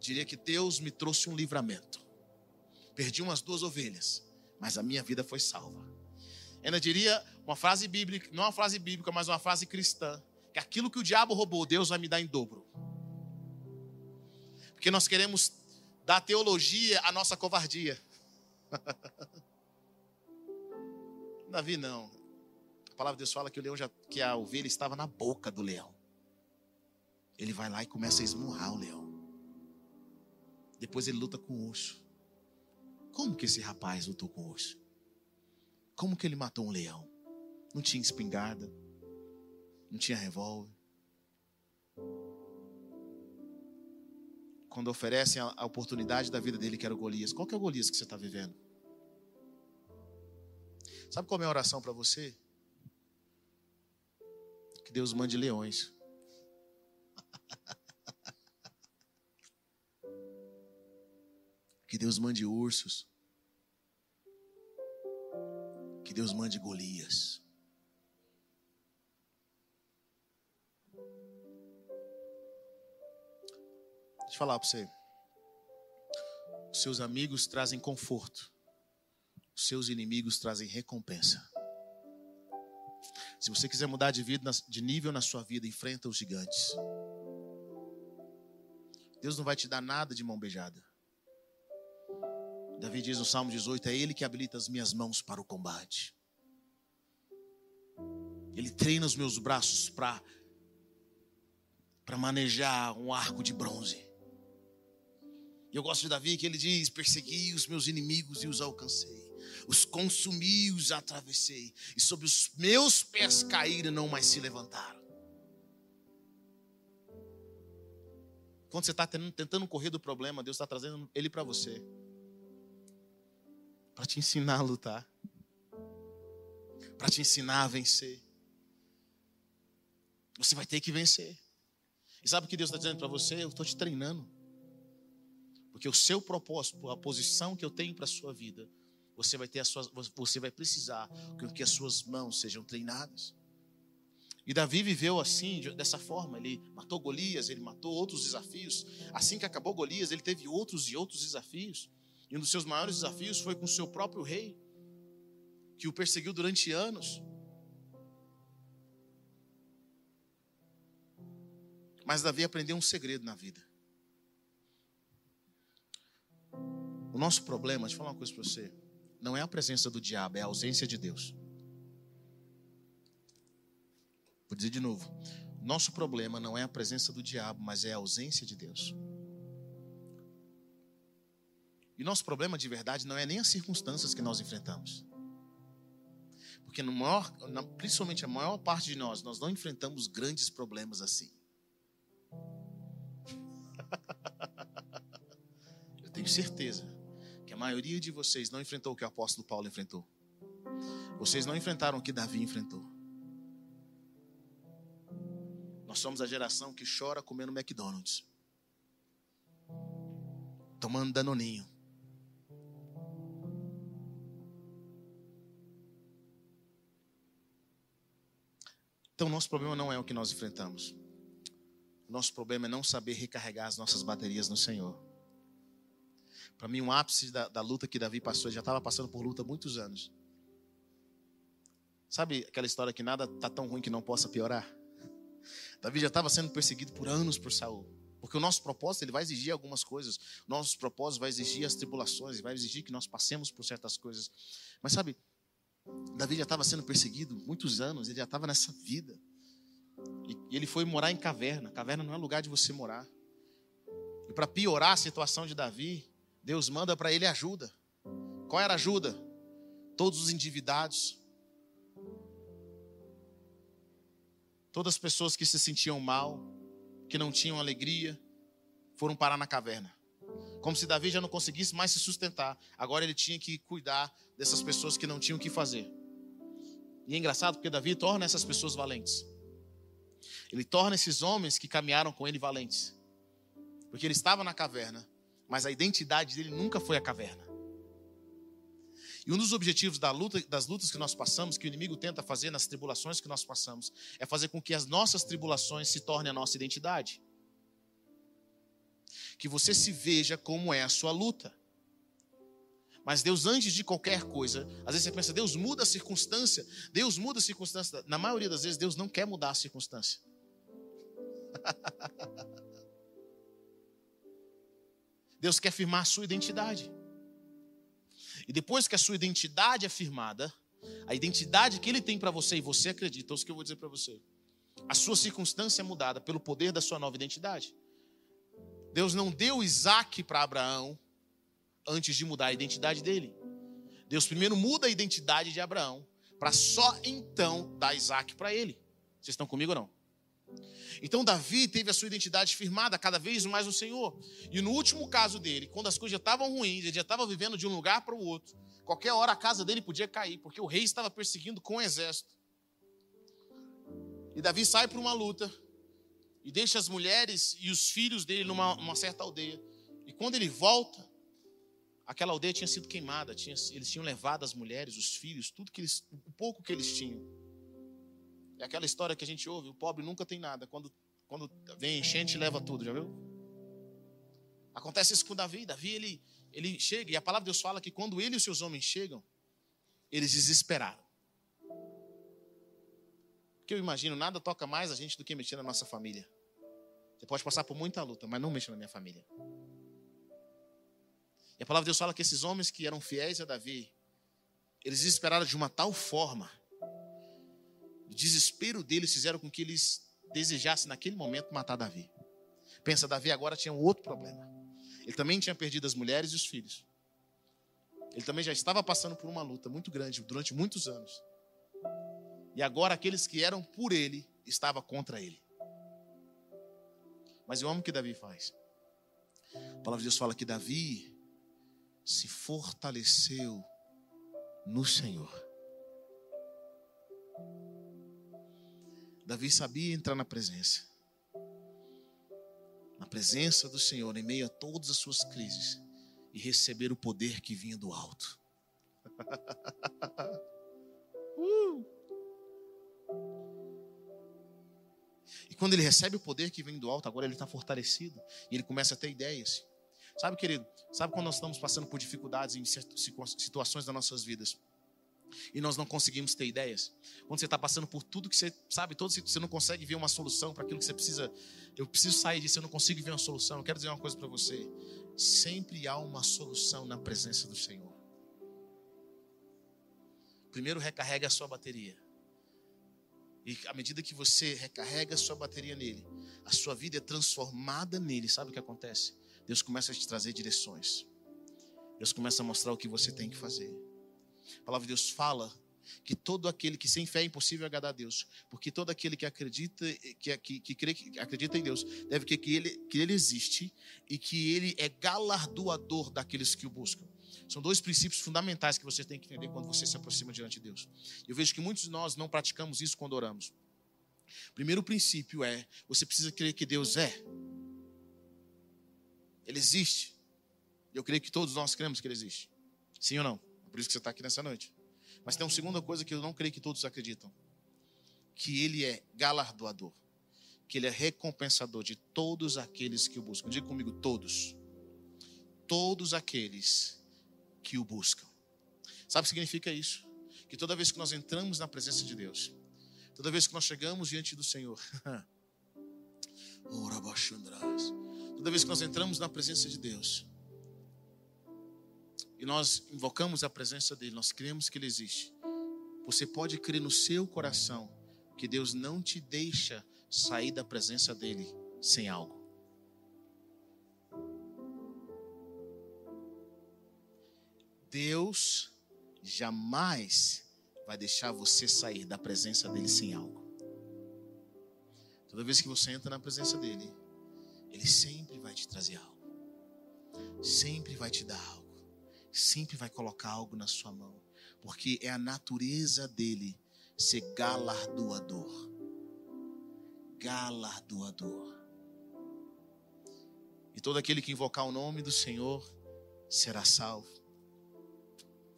Diria que Deus me trouxe um livramento. Perdi umas duas ovelhas, mas a minha vida foi salva. Ainda diria uma frase bíblica, não uma frase bíblica, mas uma frase cristã, que aquilo que o diabo roubou, Deus vai me dar em dobro. Porque nós queremos dar teologia à nossa covardia. [laughs] Davi não. A palavra de Deus fala que o leão já, que a ovelha estava na boca do leão. Ele vai lá e começa a esmurrar o leão. Depois ele luta com o urso. Como que esse rapaz lutou com o urso? Como que ele matou um leão? Não tinha espingarda, não tinha revólver. Quando oferecem a oportunidade da vida dele, que era o Golias, qual que é o Golias que você está vivendo? Sabe qual é a minha oração para você? Que Deus mande leões. [laughs] Que Deus mande ursos. Que Deus mande Golias. Deixa eu falar para você. Os seus amigos trazem conforto. Os seus inimigos trazem recompensa. Se você quiser mudar de vida, de nível na sua vida, enfrenta os gigantes. Deus não vai te dar nada de mão beijada. Davi diz no Salmo 18: É Ele que habilita as minhas mãos para o combate. Ele treina os meus braços para para manejar um arco de bronze. E eu gosto de Davi que ele diz: Persegui os meus inimigos e os alcancei, os consumi os atravessei, e sobre os meus pés caíram e não mais se levantaram. Quando você está tentando correr do problema, Deus está trazendo ele para você, para te ensinar a lutar, para te ensinar a vencer. Você vai ter que vencer. E sabe o que Deus está dizendo para você? Eu estou te treinando. Porque o seu propósito, a posição que eu tenho para a sua vida, você vai ter as suas, você vai precisar que as suas mãos sejam treinadas. E Davi viveu assim, dessa forma. Ele matou Golias, ele matou outros desafios. Assim que acabou Golias, ele teve outros e outros desafios. E um dos seus maiores desafios foi com o seu próprio rei, que o perseguiu durante anos. Mas Davi aprendeu um segredo na vida. O nosso problema, deixa eu falar uma coisa para você, não é a presença do diabo, é a ausência de Deus. Vou dizer de novo. Nosso problema não é a presença do diabo, mas é a ausência de Deus. E nosso problema de verdade não é nem as circunstâncias que nós enfrentamos. Porque no maior, principalmente a maior parte de nós, nós não enfrentamos grandes problemas assim. [laughs] Eu tenho certeza que a maioria de vocês não enfrentou o que o apóstolo Paulo enfrentou. Vocês não enfrentaram o que Davi enfrentou. Nós somos a geração que chora comendo McDonald's, tomando danoninho. Então, nosso problema não é o que nós enfrentamos. Nosso problema é não saber recarregar as nossas baterias no Senhor. Para mim, um ápice da, da, luta que Davi passou, ele já estava passando por luta há muitos anos. Sabe aquela história que nada está tão ruim que não possa piorar? Davi já estava sendo perseguido por anos por Saul. Porque o nosso propósito ele vai exigir algumas coisas. Nosso propósito vai exigir as tribulações, vai exigir que nós passemos por certas coisas. Mas sabe, Davi já estava sendo perseguido muitos anos, ele já estava nessa vida. E ele foi morar em caverna. Caverna não é lugar de você morar. E para piorar a situação de Davi, Deus manda para ele ajuda. Qual era a ajuda? Todos os endividados. Todas as pessoas que se sentiam mal, que não tinham alegria, foram parar na caverna. Como se Davi já não conseguisse mais se sustentar. Agora ele tinha que cuidar dessas pessoas que não tinham o que fazer. E é engraçado porque Davi torna essas pessoas valentes. Ele torna esses homens que caminharam com ele valentes. Porque ele estava na caverna, mas a identidade dele nunca foi a caverna. E um dos objetivos da luta, das lutas que nós passamos, que o inimigo tenta fazer nas tribulações que nós passamos, é fazer com que as nossas tribulações se tornem a nossa identidade. Que você se veja como é a sua luta. Mas Deus, antes de qualquer coisa, às vezes você pensa, Deus muda a circunstância. Deus muda a circunstância. Na maioria das vezes, Deus não quer mudar a circunstância. [laughs] Deus quer firmar a sua identidade. E depois que a sua identidade é firmada, a identidade que Ele tem para você e você acredita, é isso que eu vou dizer para você. A sua circunstância é mudada pelo poder da sua nova identidade. Deus não deu Isaac para Abraão antes de mudar a identidade dele. Deus primeiro muda a identidade de Abraão, para só então dar Isaac para ele. Vocês estão comigo ou não? Então Davi teve a sua identidade firmada cada vez mais no Senhor. E no último caso dele, quando as coisas já estavam ruins, ele já estava vivendo de um lugar para o outro. Qualquer hora a casa dele podia cair, porque o rei estava perseguindo com o exército. E Davi sai para uma luta e deixa as mulheres e os filhos dele numa certa aldeia. E quando ele volta, aquela aldeia tinha sido queimada, tinha, eles tinham levado as mulheres, os filhos, tudo que eles, o pouco que eles tinham. É aquela história que a gente ouve: o pobre nunca tem nada. Quando, quando vem enchente, leva tudo, já viu? Acontece isso com Davi. Davi, ele, ele chega, e a palavra de Deus fala que quando ele e os seus homens chegam, eles desesperaram. Porque eu imagino, nada toca mais a gente do que mexer na nossa família. Você pode passar por muita luta, mas não mexa na minha família. E a palavra de Deus fala que esses homens que eram fiéis a Davi, eles desesperaram de uma tal forma o desespero deles fizeram com que eles desejassem naquele momento matar Davi. Pensa, Davi agora tinha um outro problema. Ele também tinha perdido as mulheres e os filhos. Ele também já estava passando por uma luta muito grande durante muitos anos. E agora aqueles que eram por ele estavam contra ele. Mas eu amo o que Davi faz. A palavra de Deus fala que Davi se fortaleceu no Senhor. Davi sabia entrar na presença. Na presença do Senhor, em meio a todas as suas crises, e receber o poder que vinha do alto. [laughs] uh! E quando ele recebe o poder que vem do alto, agora ele está fortalecido e ele começa a ter ideias. Sabe, querido, sabe quando nós estamos passando por dificuldades em situações das nossas vidas? e nós não conseguimos ter ideias. Quando você está passando por tudo que você sabe, todo você não consegue ver uma solução para aquilo que você precisa. Eu preciso sair disso, eu não consigo ver uma solução. Eu quero dizer uma coisa para você: sempre há uma solução na presença do Senhor. Primeiro recarrega a sua bateria. E à medida que você recarrega a sua bateria nele, a sua vida é transformada nele. Sabe o que acontece? Deus começa a te trazer direções. Deus começa a mostrar o que você tem que fazer. A palavra de Deus fala que todo aquele que sem fé é impossível agradar a Deus, porque todo aquele que acredita que, que, que, crê, que acredita em Deus deve crer que ele, que ele existe e que ele é galardoador daqueles que o buscam. São dois princípios fundamentais que você tem que entender quando você se aproxima diante de Deus. Eu vejo que muitos de nós não praticamos isso quando oramos. Primeiro princípio é: você precisa crer que Deus é. Ele existe. Eu creio que todos nós cremos que Ele existe. Sim ou não? Por isso que você está aqui nessa noite. Mas tem uma segunda coisa que eu não creio que todos acreditam: que Ele é galardoador, que Ele é recompensador de todos aqueles que o buscam. Diga comigo, todos. Todos aqueles que o buscam. Sabe o que significa isso? Que toda vez que nós entramos na presença de Deus, toda vez que nós chegamos diante do Senhor, [laughs] toda vez que nós entramos na presença de Deus, e nós invocamos a presença dele, nós cremos que ele existe. Você pode crer no seu coração que Deus não te deixa sair da presença dele sem algo. Deus jamais vai deixar você sair da presença dele sem algo. Toda vez que você entra na presença dele, ele sempre vai te trazer algo. Sempre vai te dar algo sempre vai colocar algo na sua mão, porque é a natureza dele ser galardoador. Galardoador. E todo aquele que invocar o nome do Senhor será salvo.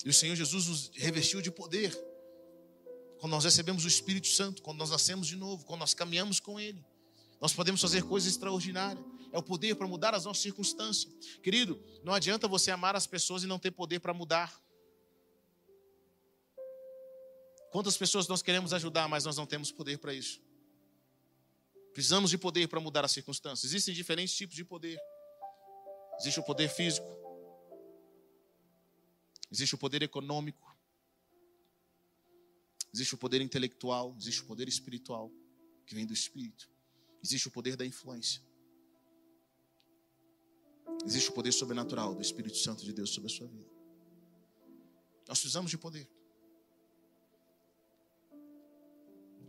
E o Senhor Jesus nos revestiu de poder. Quando nós recebemos o Espírito Santo, quando nós nascemos de novo, quando nós caminhamos com Ele, nós podemos fazer coisas extraordinárias é o poder para mudar as nossas circunstâncias. Querido, não adianta você amar as pessoas e não ter poder para mudar. Quantas pessoas nós queremos ajudar, mas nós não temos poder para isso? Precisamos de poder para mudar as circunstâncias. Existem diferentes tipos de poder. Existe o poder físico, existe o poder econômico, existe o poder intelectual, existe o poder espiritual, que vem do espírito, existe o poder da influência. Existe o poder sobrenatural do Espírito Santo de Deus sobre a sua vida. Nós precisamos de poder.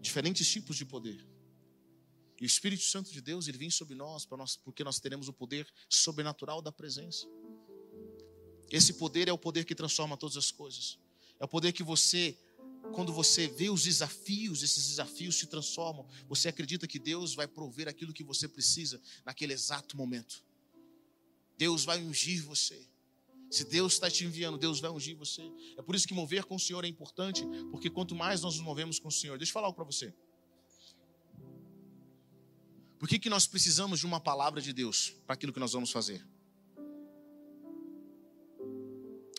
Diferentes tipos de poder. E o Espírito Santo de Deus, ele vem sobre nós, para nós porque nós teremos o poder sobrenatural da presença. Esse poder é o poder que transforma todas as coisas. É o poder que você, quando você vê os desafios, esses desafios se transformam. Você acredita que Deus vai prover aquilo que você precisa naquele exato momento. Deus vai ungir você. Se Deus está te enviando, Deus vai ungir você. É por isso que mover com o Senhor é importante, porque quanto mais nós nos movemos com o Senhor, deixa eu falar algo para você. Por que, que nós precisamos de uma palavra de Deus para aquilo que nós vamos fazer?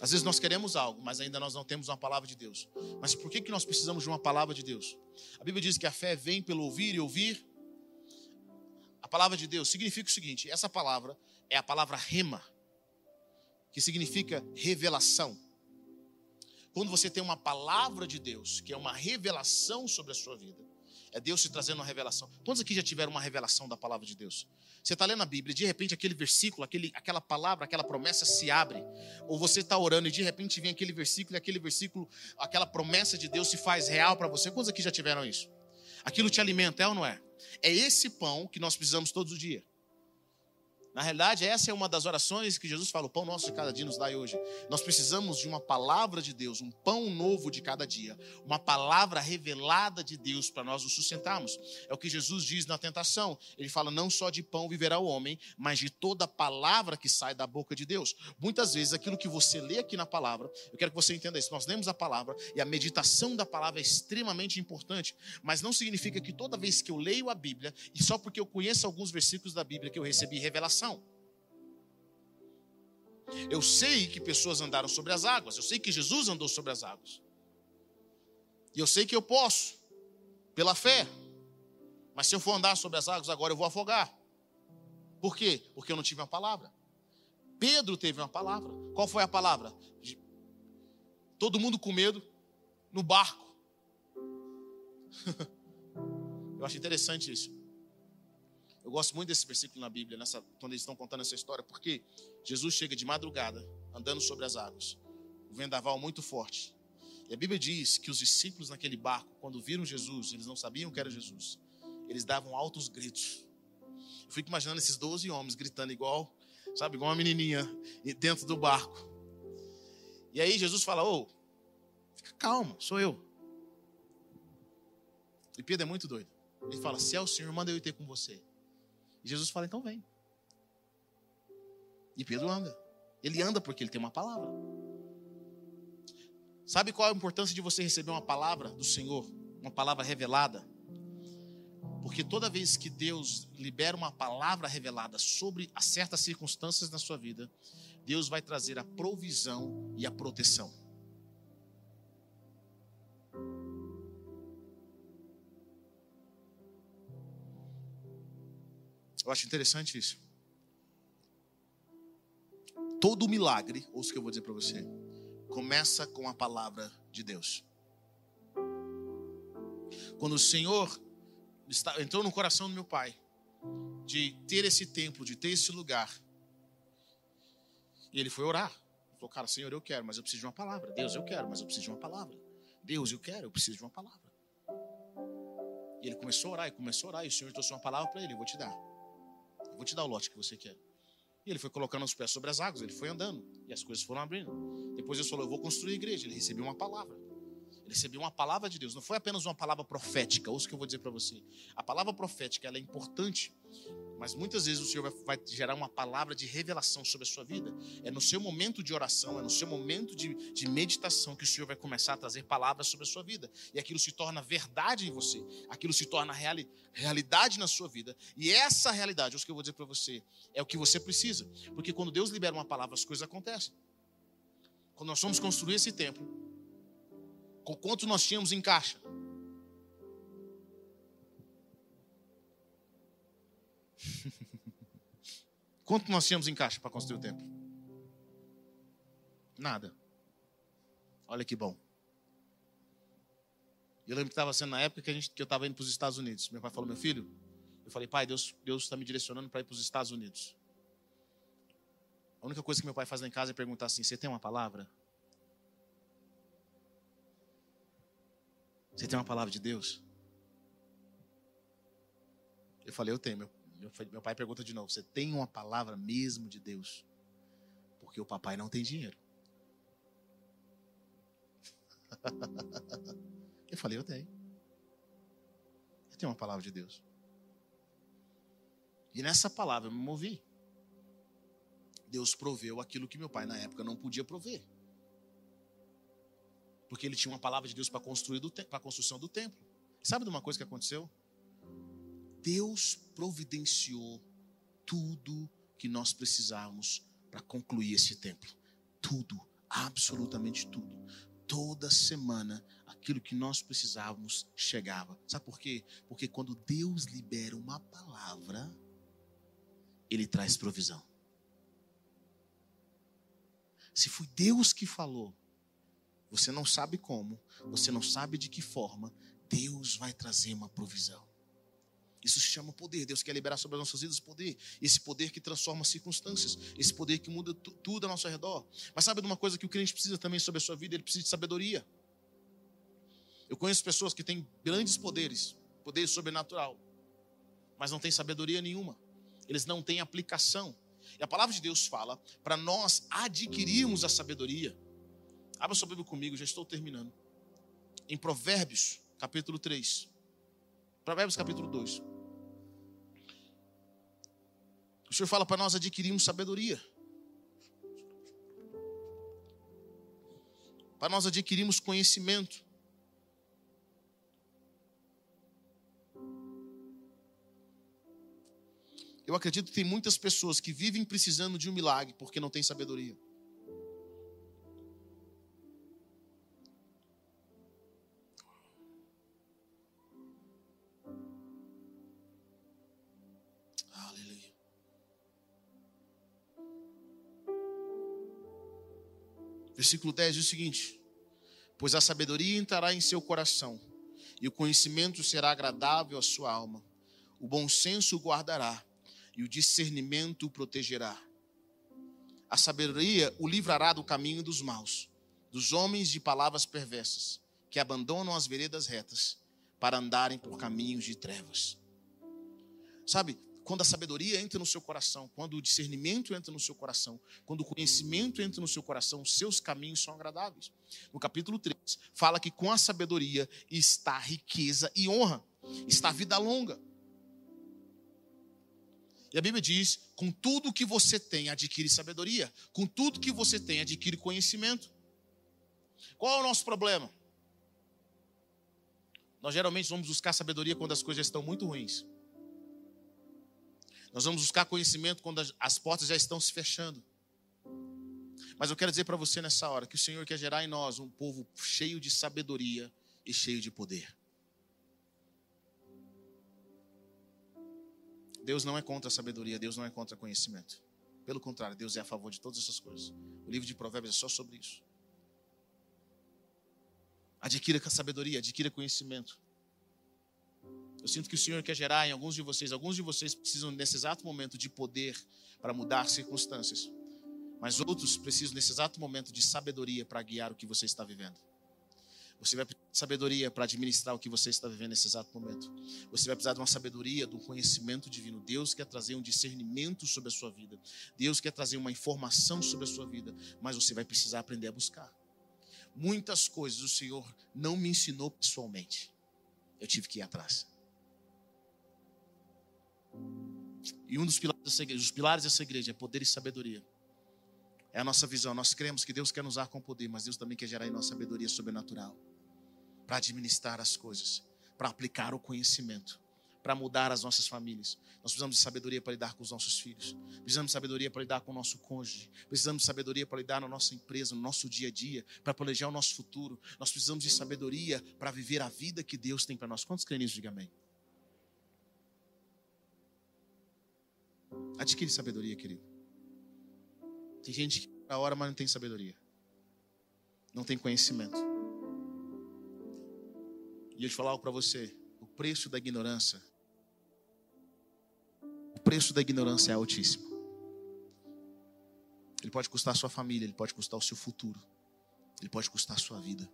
Às vezes nós queremos algo, mas ainda nós não temos uma palavra de Deus. Mas por que, que nós precisamos de uma palavra de Deus? A Bíblia diz que a fé vem pelo ouvir e ouvir. A palavra de Deus significa o seguinte: essa palavra é a palavra rema, que significa revelação. Quando você tem uma palavra de Deus, que é uma revelação sobre a sua vida, é Deus te trazendo uma revelação. Quantos aqui já tiveram uma revelação da palavra de Deus? Você está lendo a Bíblia e de repente aquele versículo, aquele, aquela palavra, aquela promessa se abre. Ou você está orando e de repente vem aquele versículo e aquele versículo, aquela promessa de Deus se faz real para você. Quantos aqui já tiveram isso? Aquilo te alimenta, é ou não é? É esse pão que nós precisamos todos os dias. Na realidade, essa é uma das orações que Jesus fala: o pão nosso de cada dia nos dai hoje. Nós precisamos de uma palavra de Deus, um pão novo de cada dia, uma palavra revelada de Deus para nós nos sustentarmos. É o que Jesus diz na tentação. Ele fala: não só de pão viverá o homem, mas de toda palavra que sai da boca de Deus. Muitas vezes, aquilo que você lê aqui na palavra, eu quero que você entenda isso. Nós lemos a palavra e a meditação da palavra é extremamente importante, mas não significa que toda vez que eu leio a Bíblia, e só porque eu conheço alguns versículos da Bíblia que eu recebi revelação, eu sei que pessoas andaram sobre as águas, eu sei que Jesus andou sobre as águas. E eu sei que eu posso, pela fé. Mas se eu for andar sobre as águas agora, eu vou afogar. Por quê? Porque eu não tive uma palavra. Pedro teve uma palavra. Qual foi a palavra? Todo mundo com medo no barco. [laughs] eu acho interessante isso. Eu gosto muito desse versículo na Bíblia, nessa, quando eles estão contando essa história, porque Jesus chega de madrugada, andando sobre as águas, o vendaval muito forte. E a Bíblia diz que os discípulos naquele barco, quando viram Jesus, eles não sabiam que era Jesus, eles davam altos gritos. Eu fico imaginando esses 12 homens gritando igual, sabe, igual uma menininha dentro do barco. E aí Jesus fala: Ô, fica calmo, sou eu. E Pedro é muito doido. Ele fala: Se é o Senhor, manda eu ir ter com você. Jesus fala: então vem. E Pedro anda. Ele anda porque ele tem uma palavra. Sabe qual é a importância de você receber uma palavra do Senhor? Uma palavra revelada? Porque toda vez que Deus libera uma palavra revelada sobre certas circunstâncias na sua vida, Deus vai trazer a provisão e a proteção. Eu acho interessante isso. Todo milagre, ouça o que eu vou dizer para você, começa com a palavra de Deus. Quando o Senhor entrou no coração do meu pai, de ter esse templo, de ter esse lugar, e ele foi orar. Falou, cara, Senhor, eu quero, mas eu preciso de uma palavra. Deus, eu quero, mas eu preciso de uma palavra. Deus, eu quero, eu preciso de uma palavra. E ele começou a orar, e começou a orar, e o Senhor trouxe uma palavra para ele, eu vou te dar. Vou te dar o lote que você quer. E ele foi colocando os pés sobre as águas, ele foi andando. E as coisas foram abrindo. Depois ele falou: Eu vou construir igreja. Ele recebeu uma palavra. Ele recebeu uma palavra de Deus. Não foi apenas uma palavra profética. Ouça o que eu vou dizer para você. A palavra profética ela é importante mas muitas vezes o Senhor vai, vai, gerar uma palavra de revelação sobre a sua vida. É no seu momento de oração, é no seu momento de, de meditação que o Senhor vai começar a trazer palavras sobre a sua vida. E aquilo se torna verdade em você. Aquilo se torna reali, realidade na sua vida. E essa realidade, é o que eu vou dizer para você, é o que você precisa. Porque quando Deus libera uma palavra, as coisas acontecem. Quando nós fomos construir esse templo, quanto nós tínhamos em caixa? [laughs] Quanto nós tínhamos em caixa para construir o templo? Nada. Olha que bom. Eu lembro que estava sendo na época que, a gente, que eu estava indo para os Estados Unidos. Meu pai falou, meu filho, eu falei, pai, Deus está me direcionando para ir para os Estados Unidos. A única coisa que meu pai faz lá em casa é perguntar assim: você tem uma palavra? Você tem uma palavra de Deus? Eu falei, eu tenho. Meu, meu pai pergunta de novo: Você tem uma palavra mesmo de Deus? Porque o papai não tem dinheiro. [laughs] Eu falei: Eu tenho. Eu tenho uma palavra de Deus. E nessa palavra eu me movi. Deus proveu aquilo que meu pai na época não podia prover. Porque ele tinha uma palavra de Deus para construir para a construção do templo. sabe de uma coisa que aconteceu? Deus providenciou tudo que nós precisávamos para concluir esse templo. Tudo, absolutamente tudo. Toda semana, aquilo que nós precisávamos chegava. Sabe por quê? Porque quando Deus libera uma palavra, Ele traz provisão. Se foi Deus que falou, você não sabe como, você não sabe de que forma, Deus vai trazer uma provisão. Isso se chama poder. Deus quer liberar sobre as nossas vidas poder. Esse poder que transforma circunstâncias. Esse poder que muda tudo ao nosso redor. Mas sabe de uma coisa que o crente precisa também sobre a sua vida? Ele precisa de sabedoria. Eu conheço pessoas que têm grandes poderes, poder sobrenatural, mas não têm sabedoria nenhuma. Eles não têm aplicação. E a palavra de Deus fala para nós adquirirmos a sabedoria. Abra sua Bíblia comigo, já estou terminando. Em Provérbios, capítulo 3. Provérbios, capítulo 2. O Senhor fala para nós adquirirmos sabedoria. Para nós adquirirmos conhecimento. Eu acredito que tem muitas pessoas que vivem precisando de um milagre porque não têm sabedoria. Versículo 10 diz o seguinte: Pois a sabedoria entrará em seu coração, e o conhecimento será agradável à sua alma. O bom senso o guardará e o discernimento o protegerá. A sabedoria o livrará do caminho dos maus, dos homens de palavras perversas, que abandonam as veredas retas para andarem por caminhos de trevas. Sabe, quando a sabedoria entra no seu coração, quando o discernimento entra no seu coração, quando o conhecimento entra no seu coração, seus caminhos são agradáveis. No capítulo 3, fala que com a sabedoria está riqueza e honra, está vida longa. E a Bíblia diz: com tudo que você tem, adquire sabedoria. Com tudo que você tem, adquire conhecimento. Qual é o nosso problema? Nós geralmente vamos buscar sabedoria quando as coisas estão muito ruins. Nós vamos buscar conhecimento quando as portas já estão se fechando. Mas eu quero dizer para você nessa hora que o Senhor quer gerar em nós um povo cheio de sabedoria e cheio de poder. Deus não é contra a sabedoria, Deus não é contra conhecimento. Pelo contrário, Deus é a favor de todas essas coisas. O livro de Provérbios é só sobre isso. Adquira sabedoria, adquira conhecimento. Eu sinto que o Senhor quer gerar em alguns de vocês, alguns de vocês precisam nesse exato momento de poder para mudar circunstâncias, mas outros precisam nesse exato momento de sabedoria para guiar o que você está vivendo. Você vai precisar de sabedoria para administrar o que você está vivendo nesse exato momento. Você vai precisar de uma sabedoria, de um conhecimento divino. Deus quer trazer um discernimento sobre a sua vida. Deus quer trazer uma informação sobre a sua vida. Mas você vai precisar aprender a buscar. Muitas coisas o Senhor não me ensinou pessoalmente. Eu tive que ir atrás. E um dos pilares dessa igreja, os pilares dessa igreja é poder e sabedoria. É a nossa visão. Nós cremos que Deus quer nos usar com poder, mas Deus também quer gerar em nós sabedoria sobrenatural para administrar as coisas, para aplicar o conhecimento, para mudar as nossas famílias. Nós precisamos de sabedoria para lidar com os nossos filhos, precisamos de sabedoria para lidar com o nosso cônjuge, precisamos de sabedoria para lidar na nossa empresa, no nosso dia a dia, para planejar o nosso futuro. Nós precisamos de sabedoria para viver a vida que Deus tem para nós. Quantos creem nisso? Diga amém. Adquire sabedoria, querido. Tem gente que a hora, mas não tem sabedoria. Não tem conhecimento. E eu te falar algo para você: o preço da ignorância, o preço da ignorância é altíssimo. Ele pode custar a sua família, ele pode custar o seu futuro, ele pode custar a sua vida.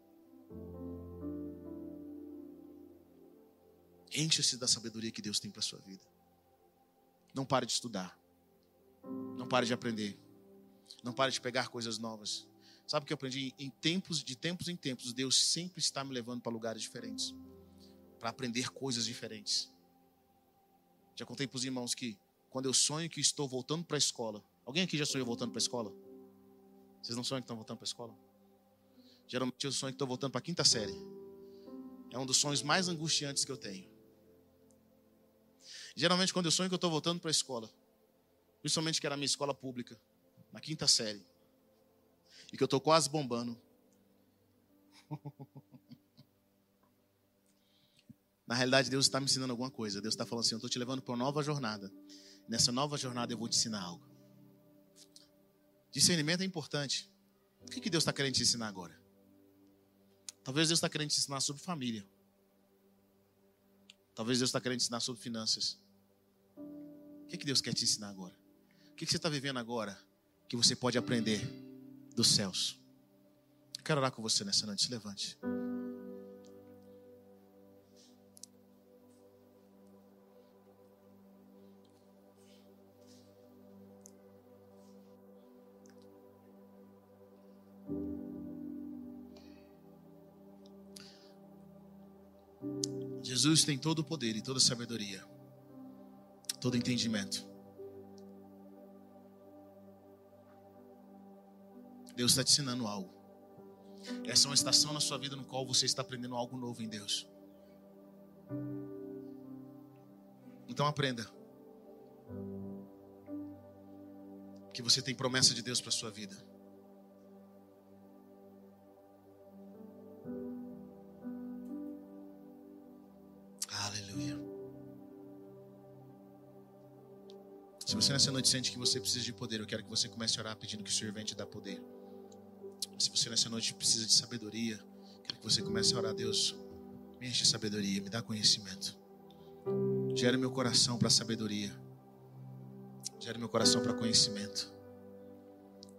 Encha-se da sabedoria que Deus tem para sua vida. Não pare de estudar. Não pare de aprender. Não pare de pegar coisas novas. Sabe o que eu aprendi? Em tempos, de tempos em tempos, Deus sempre está me levando para lugares diferentes, para aprender coisas diferentes. Já contei para os irmãos que quando eu sonho que estou voltando para a escola, alguém aqui já sonhou voltando para a escola? Vocês não sonham que estão voltando para a escola? Geralmente eu sonho que estou voltando para a quinta série. É um dos sonhos mais angustiantes que eu tenho. Geralmente quando eu sonho que eu estou voltando para a escola, principalmente que era a minha escola pública, na quinta série, e que eu estou quase bombando. [laughs] Na realidade, Deus está me ensinando alguma coisa. Deus está falando assim: eu estou te levando para uma nova jornada. Nessa nova jornada eu vou te ensinar algo. Discernimento é importante. O que, que Deus está querendo te ensinar agora? Talvez Deus está querendo te ensinar sobre família. Talvez Deus está querendo te ensinar sobre finanças. Que, que Deus quer te ensinar agora? O que, que você está vivendo agora que você pode aprender dos céus? Eu quero orar com você nessa noite. Se levante. Jesus tem todo o poder e toda a sabedoria, todo entendimento. Deus está te ensinando algo. Essa é uma estação na sua vida no qual você está aprendendo algo novo em Deus. Então aprenda. Que você tem promessa de Deus para sua vida. Nessa noite sente que você precisa de poder, eu quero que você comece a orar pedindo que o Senhor venha te dar poder. Se você nessa noite precisa de sabedoria, quero que você comece a orar, Deus, me enche de sabedoria, me dá conhecimento. Gere meu coração para sabedoria. Gere meu coração para conhecimento.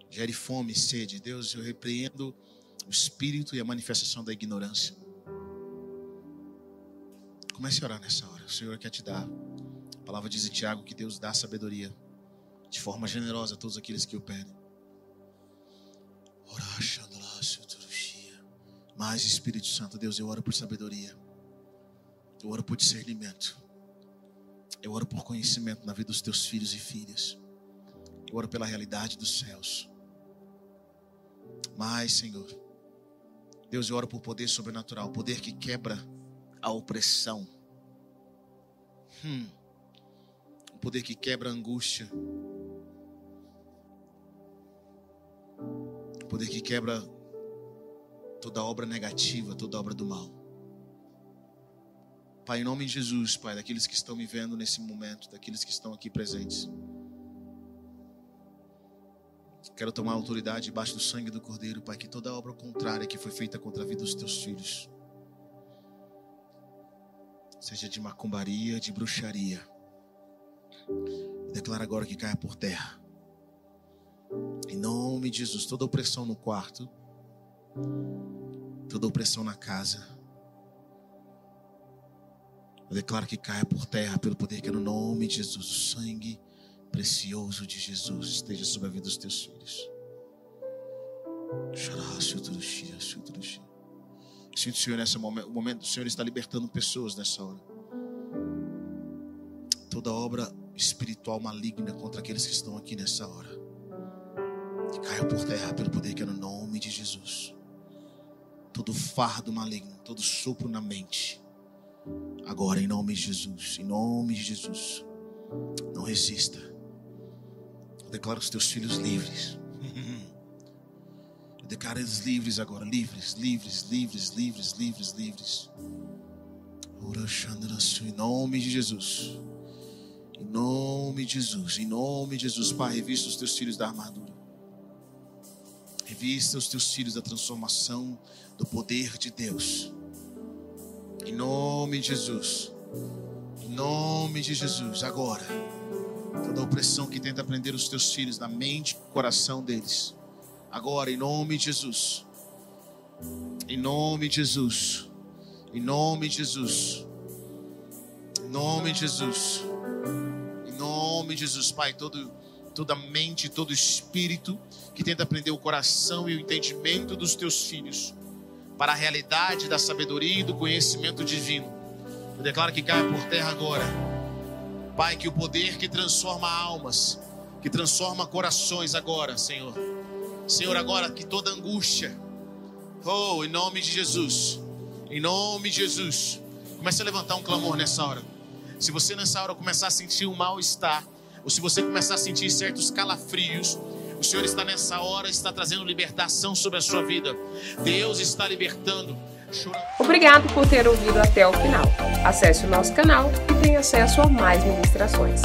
Gere fome e sede. Deus, eu repreendo o espírito e a manifestação da ignorância. Comece a orar nessa hora. O Senhor quer te dar. A palavra diz em Tiago que Deus dá sabedoria de forma generosa a todos aqueles que o pedem. Mas Espírito Santo, Deus, eu oro por sabedoria. Eu oro por discernimento. Eu oro por conhecimento na vida dos teus filhos e filhas. Eu oro pela realidade dos céus. Mas, Senhor, Deus, eu oro por poder sobrenatural, poder que quebra a opressão. Hum. O poder que quebra a angústia. O poder que quebra toda obra negativa, toda obra do mal. Pai, em nome de Jesus, Pai, daqueles que estão me vendo nesse momento, daqueles que estão aqui presentes. Quero tomar autoridade debaixo do sangue do Cordeiro, Pai, que toda obra contrária que foi feita contra a vida dos teus filhos seja de macumbaria, de bruxaria. Declara agora que caia por terra. Em nome de Jesus, toda opressão no quarto, toda opressão na casa. Eu declaro que caia por terra pelo poder que é no nome de Jesus, o sangue precioso de Jesus esteja sobre a vida dos teus filhos. Sinto o Senhor nesse momento o Senhor está libertando pessoas nessa hora. Toda obra espiritual maligna contra aqueles que estão aqui nessa hora. Caia por terra pelo poder que é no nome de Jesus. Todo fardo maligno, todo sopro na mente. Agora, em nome de Jesus, em nome de Jesus. Não resista. Eu declaro os teus filhos livres. [laughs] Eu declaro eles livres agora, livres, livres, livres, livres, livres, livres. Em nome de Jesus. Em nome de Jesus, em nome de Jesus, Pai, revista os teus filhos da armadura. Revista os teus filhos da transformação do poder de Deus. Em nome de Jesus. Em nome de Jesus, agora. Toda opressão que tenta prender os teus filhos na mente e coração deles Agora, em nome de Jesus. Em nome de Jesus. Em nome de Jesus. Em nome de Jesus. Em nome de Jesus, Pai, todo, toda mente, todo espírito que tenta prender o coração e o entendimento dos teus filhos para a realidade da sabedoria e do conhecimento divino. Eu declaro que caia por terra agora. Pai, que o poder que transforma almas, que transforma corações agora, Senhor Senhor, agora que toda angústia, oh, em nome de Jesus, em nome de Jesus, comece a levantar um clamor nessa hora. Se você nessa hora começar a sentir um mal-estar, ou se você começar a sentir certos calafrios, o Senhor está nessa hora, está trazendo libertação sobre a sua vida. Deus está libertando. Obrigado por ter ouvido até o final. Acesse o nosso canal e tenha acesso a mais ministrações.